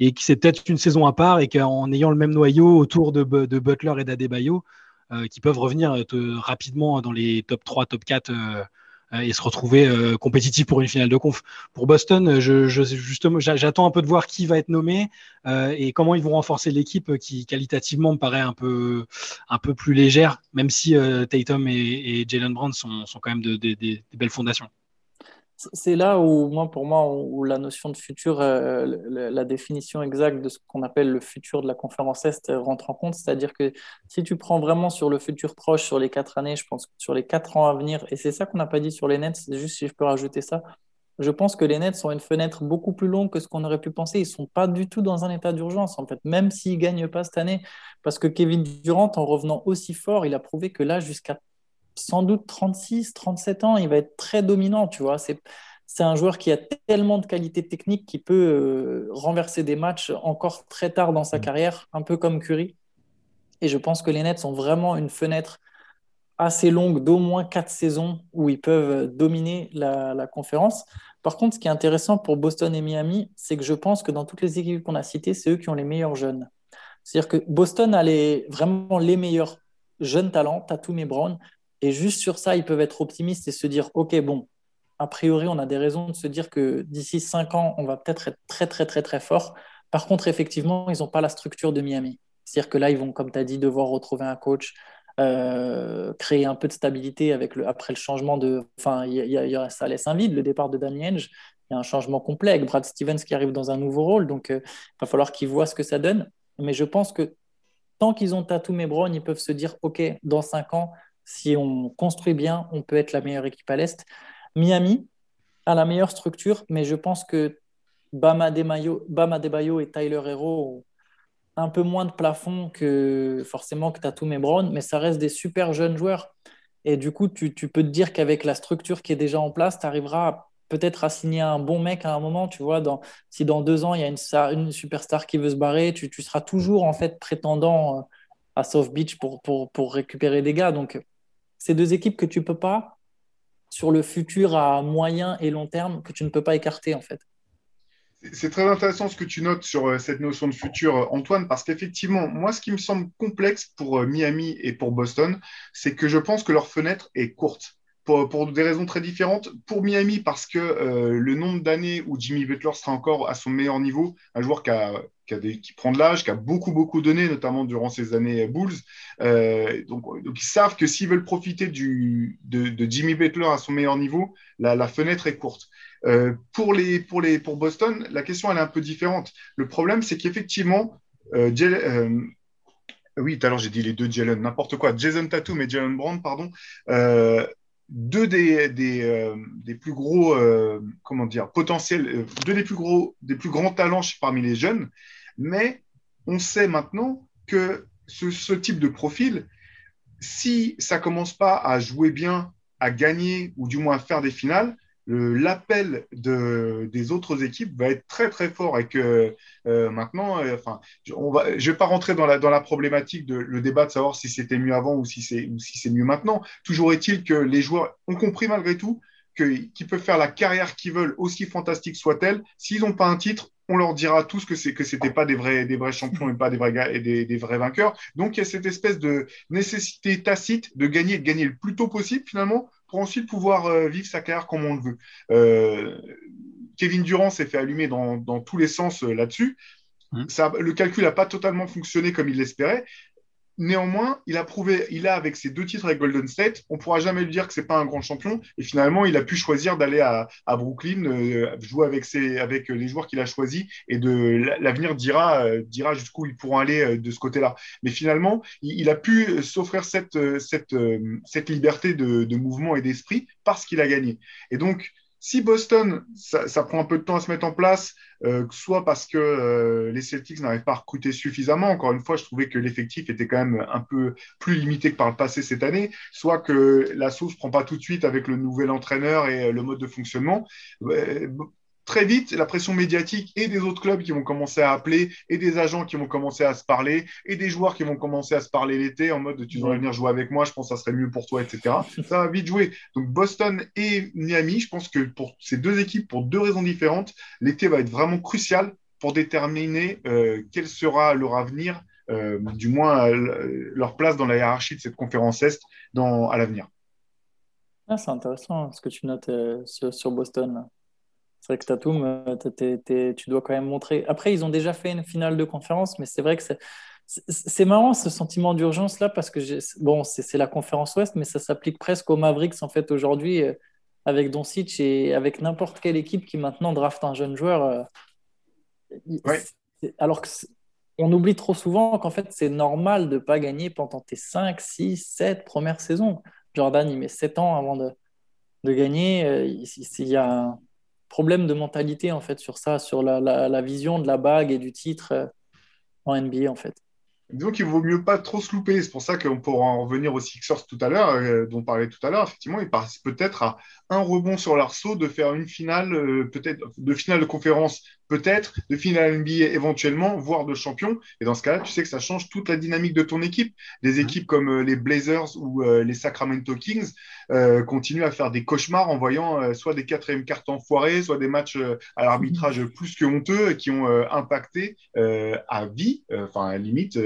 Et que c'est peut-être une saison à part et qu'en ayant le même noyau autour de, Butler et d'Adebayo, euh, qui peuvent revenir euh, rapidement dans les top 3, top 4 euh, et se retrouver compétitif pour une finale de conf. Pour Boston, je, justement, j'attends un peu de voir qui va être nommé et comment ils vont renforcer l'équipe qui qualitativement me paraît un peu, un peu plus légère, même si Tatum et, Jalen Brown sont, sont, quand même de, des belles fondations. C'est là où, pour moi, où la notion de futur, euh, la définition exacte de ce qu'on appelle le futur de la conférence Est rentre en compte. C'est-à-dire que si tu prends vraiment sur le futur proche, sur les quatre années, je pense que sur les quatre ans à venir, et c'est ça qu'on n'a pas dit sur les Nets, juste si je peux rajouter ça, je pense que les Nets ont une fenêtre beaucoup plus longue que ce qu'on aurait pu penser. Ils ne sont pas du tout dans un état d'urgence, en fait, même s'ils ne gagnent pas cette année. Parce que Kevin Durant, en revenant aussi fort, il a prouvé que là, jusqu'à sans doute 36, 37 ans, il va être très dominant, tu vois. C'est, c'est un joueur qui a tellement de qualité technique qu'il peut euh, renverser des matchs encore très tard dans sa mm. carrière, un peu comme Curry. Et je pense que les Nets ont vraiment une fenêtre assez longue d'au moins quatre saisons où ils peuvent dominer la, la, conférence. Par contre, ce qui est intéressant pour Boston et Miami, c'est que je pense que dans toutes les équipes qu'on a citées, c'est eux qui ont les meilleurs jeunes. C'est-à-dire que Boston a les, vraiment les meilleurs jeunes talents, Tatum et Brown, et juste sur ça, ils peuvent être optimistes et se dire, OK, bon, a priori, on a des raisons de se dire que d'ici cinq ans, on va peut-être être très, très, très, très fort. Par contre, effectivement, ils n'ont pas la structure de Miami. C'est-à-dire que là, ils vont, comme tu as dit, devoir retrouver un coach, euh, créer un peu de stabilité avec le, après le changement de. Enfin, ça laisse un vide, le départ de Danny Henge. Il y a un changement complet avec Brad Stevens qui arrive dans un nouveau rôle. Donc, euh, il va falloir qu'ils voient ce que ça donne. Mais je pense que tant qu'ils ont Tatum et Brown, ils peuvent se dire OK, dans cinq ans, si on construit bien, on peut être la meilleure équipe à l'Est. Miami a la meilleure structure, mais je pense que Bama Debayo, et Tyler Hero ont un peu moins de plafond que forcément que Tatum et Brown, mais ça reste des super jeunes joueurs. Et du coup, tu, peux te dire qu'avec la structure qui est déjà en place, tu arriveras peut-être à signer un bon mec à un moment. Tu vois, si dans deux ans, il y a une, superstar qui veut se barrer, tu, seras toujours en fait prétendant euh, à South Beach pour, pour, pour récupérer des gars. Donc, c'est deux équipes que tu peux pas, sur le futur à moyen et long terme, que tu ne peux pas écarter en fait. C'est très intéressant ce que tu notes sur euh, cette notion de futur, euh, Antoine, parce qu'effectivement, moi, ce qui me semble complexe pour euh, Miami et pour Boston, c'est que je pense que leur fenêtre est courte. Pour, des raisons très différentes. Pour Miami, parce que le nombre d'années où Jimmy Butler sera encore à son meilleur niveau, un joueur qui a qui, prend de l'âge, qui a beaucoup, beaucoup donné, notamment durant ces années Bulls. Euh, donc, ils savent que s'ils veulent profiter du, de, Jimmy Butler à son meilleur niveau, la, fenêtre est courte. Euh, pour, les, pour, les, pour Boston, la question elle est un peu différente. Le problème, c'est qu'effectivement, euh, oui, tout à l'heure j'ai dit les deux Jalen, n'importe quoi, Jason Tatum et Jalen Brown, pardon, deux des, des, des, plus gros, comment dire, potentiels, deux des plus gros, des plus grands talents parmi les jeunes, mais on sait maintenant que ce, type de profil, si ça commence pas à jouer bien, à gagner ou du moins à faire des finales, l'appel de, des autres équipes va être très très fort et que euh, maintenant, euh, enfin, on va, je vais pas rentrer dans la, dans la problématique de le débat de savoir si c'était mieux avant ou si c'est si c'est mieux maintenant. Toujours est-il que les joueurs ont compris malgré tout qu'ils peuvent faire la carrière qu'ils veulent, aussi fantastique soit-elle. S'ils n'ont pas un titre, on leur dira tous que c'est que c'était pas des vrais des vrais champions et pas des vrais et des, vrais vainqueurs. Donc il y a cette espèce de nécessité tacite de gagner de gagner le plus tôt possible finalement pour ensuite pouvoir euh, vivre sa carrière comme on le veut. Euh, Kevin Durant s'est fait allumer dans, tous les sens euh, là-dessus. Mmh. le calcul n'a pas totalement fonctionné comme il l'espérait, Néanmoins, il a prouvé, il a avec ses deux titres avec Golden State, on pourra jamais lui dire que c'est pas un grand champion. Et finalement, il a pu choisir d'aller à, Brooklyn, euh, jouer avec les joueurs qu'il a choisis, et de l'avenir dira, euh, dira jusqu'où ils pourront aller euh, de ce côté-là. Mais finalement, il, a pu s'offrir cette liberté de, de mouvement et d'esprit parce qu'il a gagné. Et donc, si Boston, ça, prend un peu de temps à se mettre en place, euh, soit parce que euh, les Celtics n'arrivent pas à recruter suffisamment, encore une fois, je trouvais que l'effectif était quand même un peu plus limité que par le passé cette année, soit que la sauce ne prend pas tout de suite avec le nouvel entraîneur et euh, le mode de fonctionnement. Très vite, la pression médiatique et des autres clubs qui vont commencer à appeler, et des agents qui vont commencer à se parler, et des joueurs qui vont commencer à se parler l'été en mode tu devrais venir jouer avec moi, je pense que ça serait mieux pour toi, etc. ça va vite jouer. Donc Boston et Miami, je pense que pour ces deux équipes, pour deux raisons différentes, l'été va être vraiment crucial pour déterminer euh, quel sera leur avenir, euh, du moins euh, leur place dans la hiérarchie de cette conférence Est dans, à l'avenir. Ah, c'est intéressant ce que tu notes sur, sur Boston. C'est vrai que Tatum, euh, tu dois quand même montrer. Après, ils ont déjà fait une finale de conférence, mais c'est vrai que c'est marrant ce sentiment d'urgence là parce que bon, c'est la conférence Ouest, mais ça s'applique presque aux Mavericks en fait aujourd'hui euh, avec Doncic et avec n'importe quelle équipe qui maintenant draft un jeune joueur. Euh, alors que on oublie trop souvent qu'en fait c'est normal de ne pas gagner pendant tes 5, 6, 7 premières saisons. Jordan, il met 7 ans avant de, de gagner. Il y a problème de mentalité en fait sur ça, sur la, vision de la bague et du titre euh, en NBA en fait. Disons qu'il vaut mieux pas trop se louper. C'est pour ça qu'on pourra en revenir aux Sixers tout à l'heure, euh, dont on parlait tout à l'heure. Effectivement, ils passent peut-être à un rebond sur l'arceau de faire une finale, euh, peut-être de finale de conférence peut-être de finale NBA éventuellement, voire de champion. Et dans ce cas-là, tu sais que ça change toute la dynamique de ton équipe. Des équipes comme euh, les Blazers ou euh, les Sacramento Kings euh, continuent à faire des cauchemars en voyant soit des quatrièmes cartes enfoirées, soit des matchs à l'arbitrage mmh. plus que honteux qui ont impacté à vie, enfin à limite,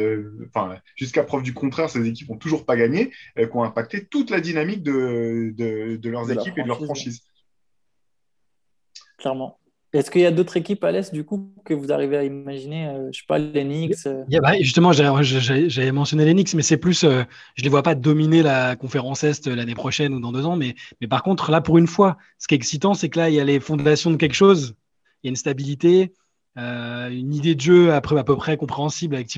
enfin jusqu'à preuve du contraire, ces équipes n'ont toujours pas gagné, qui ont impacté toute la dynamique de, de, leurs équipes et de leurs franchises. Clairement. Est-ce qu'il y a d'autres équipes à l'Est, du coup, que vous arrivez à imaginer Je euh, Je sais pas, Knicks euh? bah, Justement, j'avais mentionné les Knicks, mais c'est plus, euh, je ne les vois pas dominer la conférence Est l'année prochaine ou dans deux ans. Mais, mais par contre, là, pour une fois, ce qui est excitant, c'est que là, il y a les fondations de quelque chose. Il y a une stabilité, une idée de jeu à peu, à peu près compréhensible avec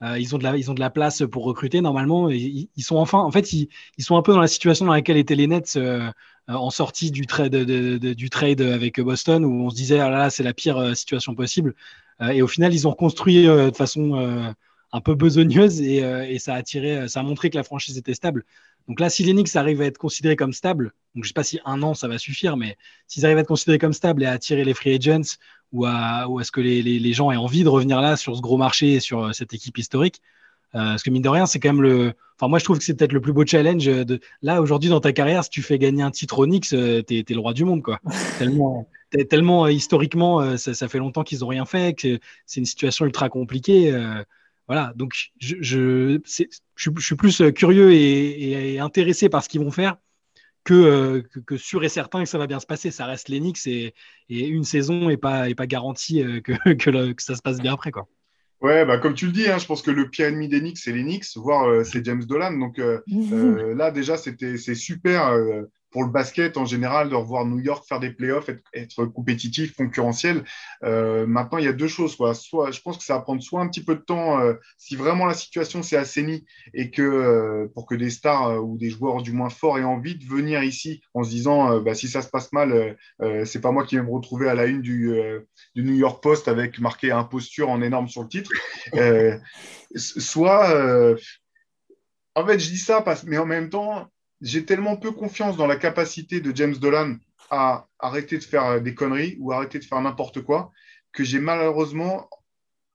Thibodeau. ils, ont de la, place pour recruter normalement. Ils, sont enfin, en fait, ils, sont un peu dans la situation dans laquelle étaient les Nets euh, en sortie du trade, avec Boston où on se disait ah là, c'est la pire euh, situation possible. Euh, et au final, ils ont reconstruit de façon un peu besogneuse et, ça a attiré, ça a montré que la franchise était stable. Donc là, si l'Enix arrive à être considéré comme stable, donc je sais pas si un an ça va suffire, mais s'ils arrivent à être considérés comme stable et à attirer les free agents ou à, ou à ce que les, les, les, gens aient envie de revenir là sur ce gros marché et sur cette équipe historique, euh, parce que mine de rien, c'est quand même le. Enfin, moi, je trouve que c'est peut-être le plus beau challenge. De... Là, aujourd'hui, dans ta carrière, si tu fais gagner un titre Onyx, euh, t'es es le roi du monde, quoi. tellement, tellement euh, historiquement, ça, fait longtemps qu'ils n'ont rien fait, que c'est une situation ultra compliquée. voilà. Donc, je, je, je, suis plus curieux et, intéressé par ce qu'ils vont faire que, que, sûr et certain que ça va bien se passer. Ça reste l'Enix et, et, une saison n'est pas, est pas garantie que, que, que, ça se passe bien après, quoi. Ouais, bah, comme tu le dis, hein, je pense que le pire ennemi des Knicks, c'est Knicks, voire euh, c'est James Dolan. Donc euh, euh, là, déjà, c'était c'est super pour le basket en général de revoir New York faire des playoffs, être, être compétitif, concurrentiel. Euh, maintenant, il y a deux choses. Quoi. Soit, je pense que ça va prendre soit un petit peu de temps euh, si vraiment la situation s'est assainie et que euh, pour que des stars ou des joueurs du moins forts aient envie de venir ici en se disant bah, si ça se passe mal, c'est pas moi qui vais me retrouver à la une du, du New York Post avec marqué imposture en énorme sur le titre. soit en fait, je dis ça parce mais en même temps, j'ai tellement peu confiance dans la capacité de James Dolan à arrêter de faire des conneries ou arrêter de faire n'importe quoi que j'ai malheureusement.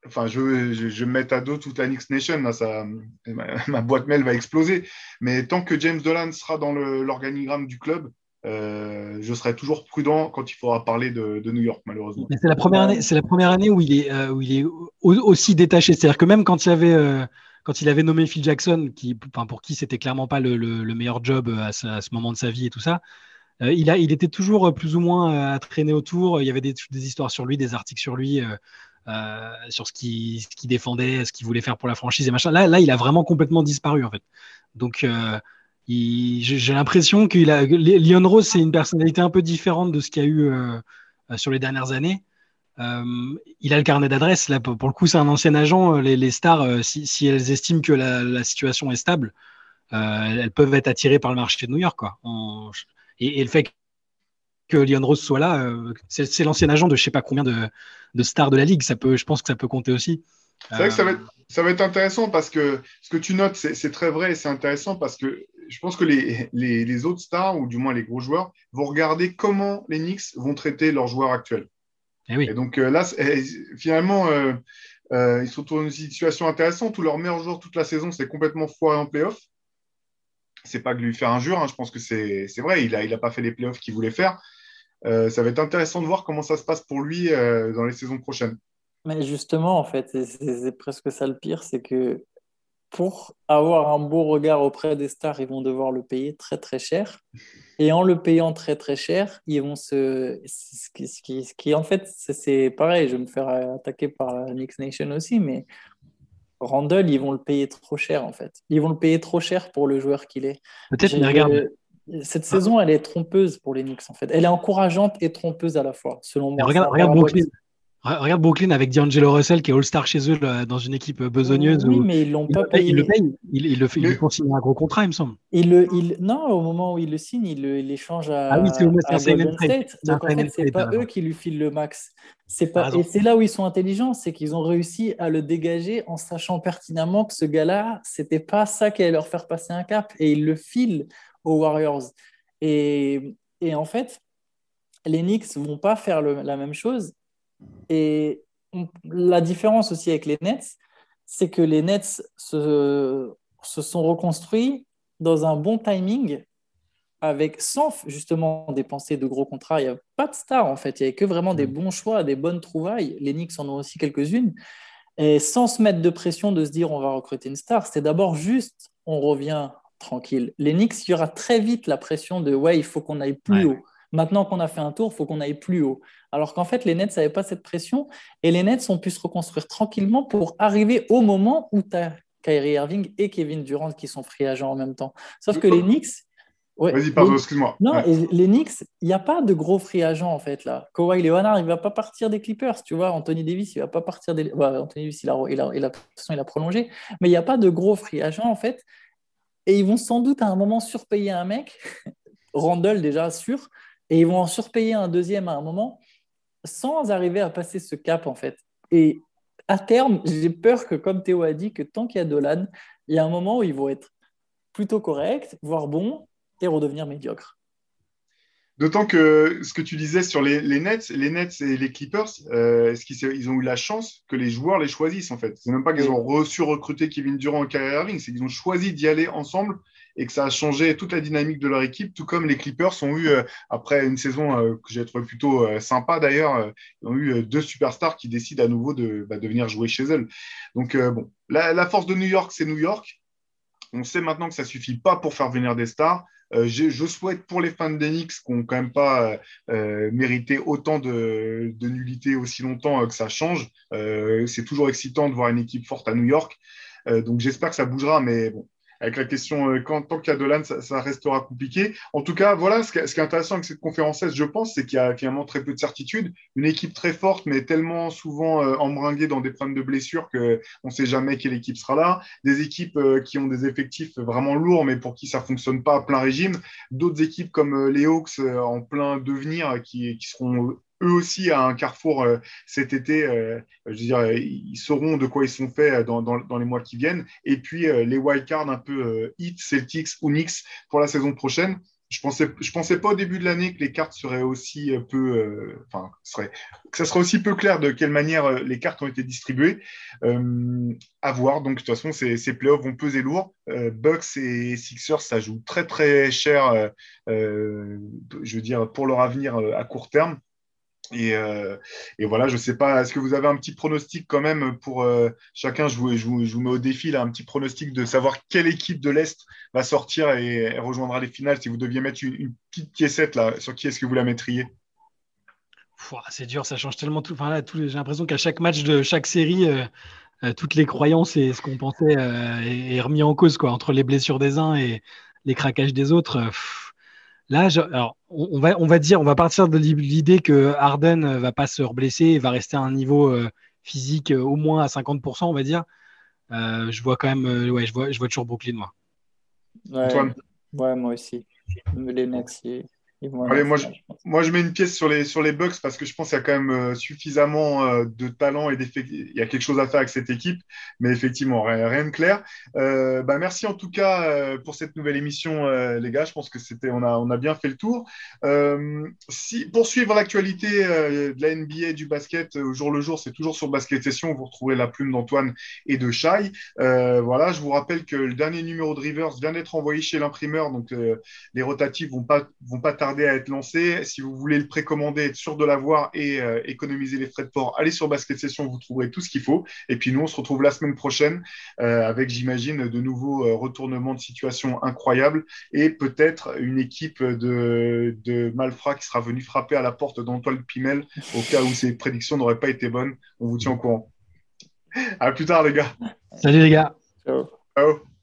Enfin, je, je, je mets à dos toute la Knicks Nation, ma, boîte mail va exploser. Mais tant que James Dolan sera dans l'organigramme du club, euh, je serai toujours prudent quand il faudra parler de, New York, malheureusement. C'est la première année, la première année où il est, euh, où il est aussi détaché. C'est-à-dire que même quand il y avait euh, quand il avait nommé Phil Jackson, qui, pour qui c'était clairement pas le, le, meilleur job à ce, à ce, moment de sa vie et tout ça, euh, il, a, était toujours plus ou moins euh, à traîner autour. Il y avait des, histoires sur lui, des articles sur lui. Euh, euh sur ce qu'il défendait, ce qu'il voulait faire pour la franchise et machin. Là, il a vraiment complètement disparu en fait. Donc, euh, j'ai l'impression que Lyon Rose, c'est une personnalité un peu différente de ce qu'il y a eu euh, sur les dernières années. Euh, il a le carnet d'adresse. Là, pour le coup, c'est un ancien agent. Euh, les, stars, euh, si, elles estiment que la, situation est stable, elles peuvent être attirées par le marché de New York. Quoi. et, le fait que Leon Rose soit là, c'est l'ancien agent de je sais pas combien de, stars de la ligue. Ça peut, je pense que ça peut compter aussi. C'est vrai que ça va, être, intéressant parce que ce que tu notes, c'est très vrai et c'est intéressant parce que je pense que les, les, autres stars, ou du moins les gros joueurs, vont regarder comment les Knicks vont traiter leurs joueurs actuels. Et, eh oui. et donc là, finalement, ils sont dans une situation intéressante où leur meilleur joueur toute la saison, c'est complètement foiré en playoff. C'est pas de lui faire injure, hein, je pense que c'est vrai, il n'a il a pas fait les playoffs qu'il voulait faire. ça va être intéressant de voir comment ça se passe pour lui dans les saisons prochaines. Mais justement, en fait, c'est presque ça le pire, c'est que pour avoir un beau regard auprès des stars, ils vont devoir le payer très très cher. Et en le payant très très cher, ils vont se. Ce qui, ce qui, en fait, c'est pareil, je vais me faire attaquer par la Knicks Nation aussi, mais Randall, ils vont le payer trop cher en fait. Ils vont le payer trop cher pour le joueur qu'il est. Peut-être, mais regarde. Cette saison, elle est trompeuse pour les Knicks en fait. Elle est encourageante et trompeuse à la fois, selon moi. regarde, regarde Brooklyn. Regarde Brooklyn avec D'Angelo Russell qui est All-Star chez eux dans une équipe besogneuse. Oui, mais ils l'ont pas payé. Il le paye. Il, le fait, il un gros contrat, il me semble. Il le, il, non, au moment où il le signe, il l'échange à, ah oui, c'est à Golden State. Donc en fait, c'est pas eux qui lui filent le max. C'est pas. Et c'est là où ils sont intelligents, c'est qu'ils ont réussi à le dégager en sachant pertinemment que ce gars-là, c'était pas ça qui allait leur faire passer un cap, et ils le filent aux Warriors. Et, et en fait, les Knicks vont pas faire la même chose et la différence aussi avec les Nets, c'est que les Nets se, se, sont reconstruits dans un bon timing, avec sans justement dépenser de gros contrats. Il n'y a pas de stars en fait, il n'y avait que vraiment des mm. bons choix, des bonnes trouvailles. Les Knicks en ont aussi quelques-unes. Et sans se mettre de pression de se dire on va recruter une star, c'est d'abord juste on revient tranquille. Les Knicks, il y aura très vite la pression de ouais, il faut qu'on aille plus haut. Maintenant qu'on a fait un tour, il faut qu'on aille plus haut. Alors qu'en fait, les Nets n'avaient pas cette pression et les Nets ont pu se reconstruire tranquillement pour arriver au moment où tu as Kyrie Irving et Kevin Durant qui sont free agents en même temps. Sauf que les Knicks. Vas-y, pardon, excuse-moi. Non, les Knicks, il n'y a pas de gros free agents en fait là. Kawhi Leonard, il ne va pas partir des Clippers, tu vois. Anthony Davis, il ne va pas partir des. Anthony Davis, il a, il, a, il, a, il a prolongé. Mais il n'y a pas de gros free agents en fait. Et ils vont sans doute à un moment surpayer un mec, Randall déjà sûr, et ils vont en surpayer un deuxième à un moment sans arriver à passer ce cap, en fait. Et à terme, j'ai peur que, comme Théo a dit, que tant qu'il y a Dolan, il y a un moment où ils vont être plutôt corrects, voire bons, et redevenir médiocres. D'autant que ce que tu disais sur les, Nets, les Nets et les Clippers, euh, ils ont eu la chance que les joueurs les choisissent en fait? C'est même pas qu'ils ont reçu recruter Kevin Durant et Kyrie Irving, c'est qu'ils ont choisi d'y aller ensemble et que ça a changé toute la dynamique de leur équipe, tout comme les Clippers ont eu, euh, après une saison euh, que j'ai trouvé plutôt euh, sympa d'ailleurs, ils ont eu deux superstars qui décident à nouveau de, bah, venir jouer chez eux. Donc, bon, la, force de New York, c'est New York. On sait maintenant que ça ne suffit pas pour faire venir des stars. je, souhaite pour les fans d'Enix qui n'ont quand même pas mérité autant de, de, nullité aussi longtemps que ça change. c'est toujours excitant de voir une équipe forte à New York. donc j'espère que ça bougera, mais bon, avec la question euh, quand, tant qu'il y a Dolan, ça, ça, restera compliqué. En tout cas, voilà, ce qui, est intéressant avec cette conférence je pense, c'est qu'il y a finalement très peu de certitude. Une équipe très forte, mais tellement souvent euh, embringuée dans des problèmes de blessures qu'on ne sait jamais quelle équipe sera là. Des équipes euh, qui ont des effectifs vraiment lourds, mais pour qui ça fonctionne pas à plein régime. D'autres équipes comme les Hawks en plein devenir, qui seront eux aussi à un carrefour euh, cet été. Euh, je veux dire, ils sauront de quoi ils sont faits euh, dans, dans, les mois qui viennent. Et puis les wildcards un peu Heat, Celtics ou Knicks pour la saison prochaine. Je pensais, je pensais pas au début de l'année que les cartes seraient aussi peu, enfin, serait, que ça serait aussi peu clair de quelle manière les cartes ont été distribuées. à voir. Donc, de toute façon, ces, ces playoffs vont peser lourd. Bucks et Sixers, ça joue très, très cher, je veux dire, pour leur avenir à court terme. Euh, et, voilà, je ne sais pas, est-ce que vous avez un petit pronostic quand même pour euh, chacun je vous, mets au défi là, un petit pronostic de savoir quelle équipe de l'Est va sortir et, rejoindra les finales. Si vous deviez mettre une, petite piécette là, sur qui est-ce que vous la mettriez? C'est dur, ça change tellement tout. Enfin, là, j'ai l'impression qu'à chaque match de chaque série, euh, toutes les croyances et ce qu'on pensait est, remis en cause quoi, entre les blessures des uns et les craquages des autres. Là, alors, on, va, on va dire, on va partir de l'idée que Harden va pas se reblesser et va rester à un niveau euh, physique euh, au moins à 50%, on va dire. Euh, je vois quand même, ouais, je vois, je vois toujours Brooklyn, moi. Ouais, moi aussi. Les Nets, Allez, moi, je, moi, je mets une pièce sur les, sur les Bucks parce que je pense qu'il y a quand même euh, suffisamment euh, de talent et il y a quelque chose à faire avec cette équipe. Mais effectivement, rien, de clair. Euh, bah, merci en tout cas pour cette nouvelle émission, les gars. Je pense que c'était, on a, on a bien fait le tour. si, pour suivre l'actualité de la NBA du basket au jour le jour, c'est toujours sur Basket Session. Vous retrouvez la plume d'Antoine et de Shai. voilà, je vous rappelle que le dernier numéro de Rivers vient d'être envoyé chez l'imprimeur. Donc, les rotatifs vont pas, vont pas tarder à être lancés. Si vous voulez le précommander, être sûr de l'avoir et euh, économiser les frais de port, allez sur Basket Session, vous trouverez tout ce qu'il faut. Et puis nous, on se retrouve la semaine prochaine euh, avec, j'imagine, de nouveaux euh, retournements de situation incroyables et peut-être une équipe de, de Malfra qui sera venue frapper à la porte d'Antoine Pimel au cas où ses prédictions n'auraient pas été bonnes. On vous tient au courant. À plus tard, les gars. Salut, les gars. Ciao. Ciao.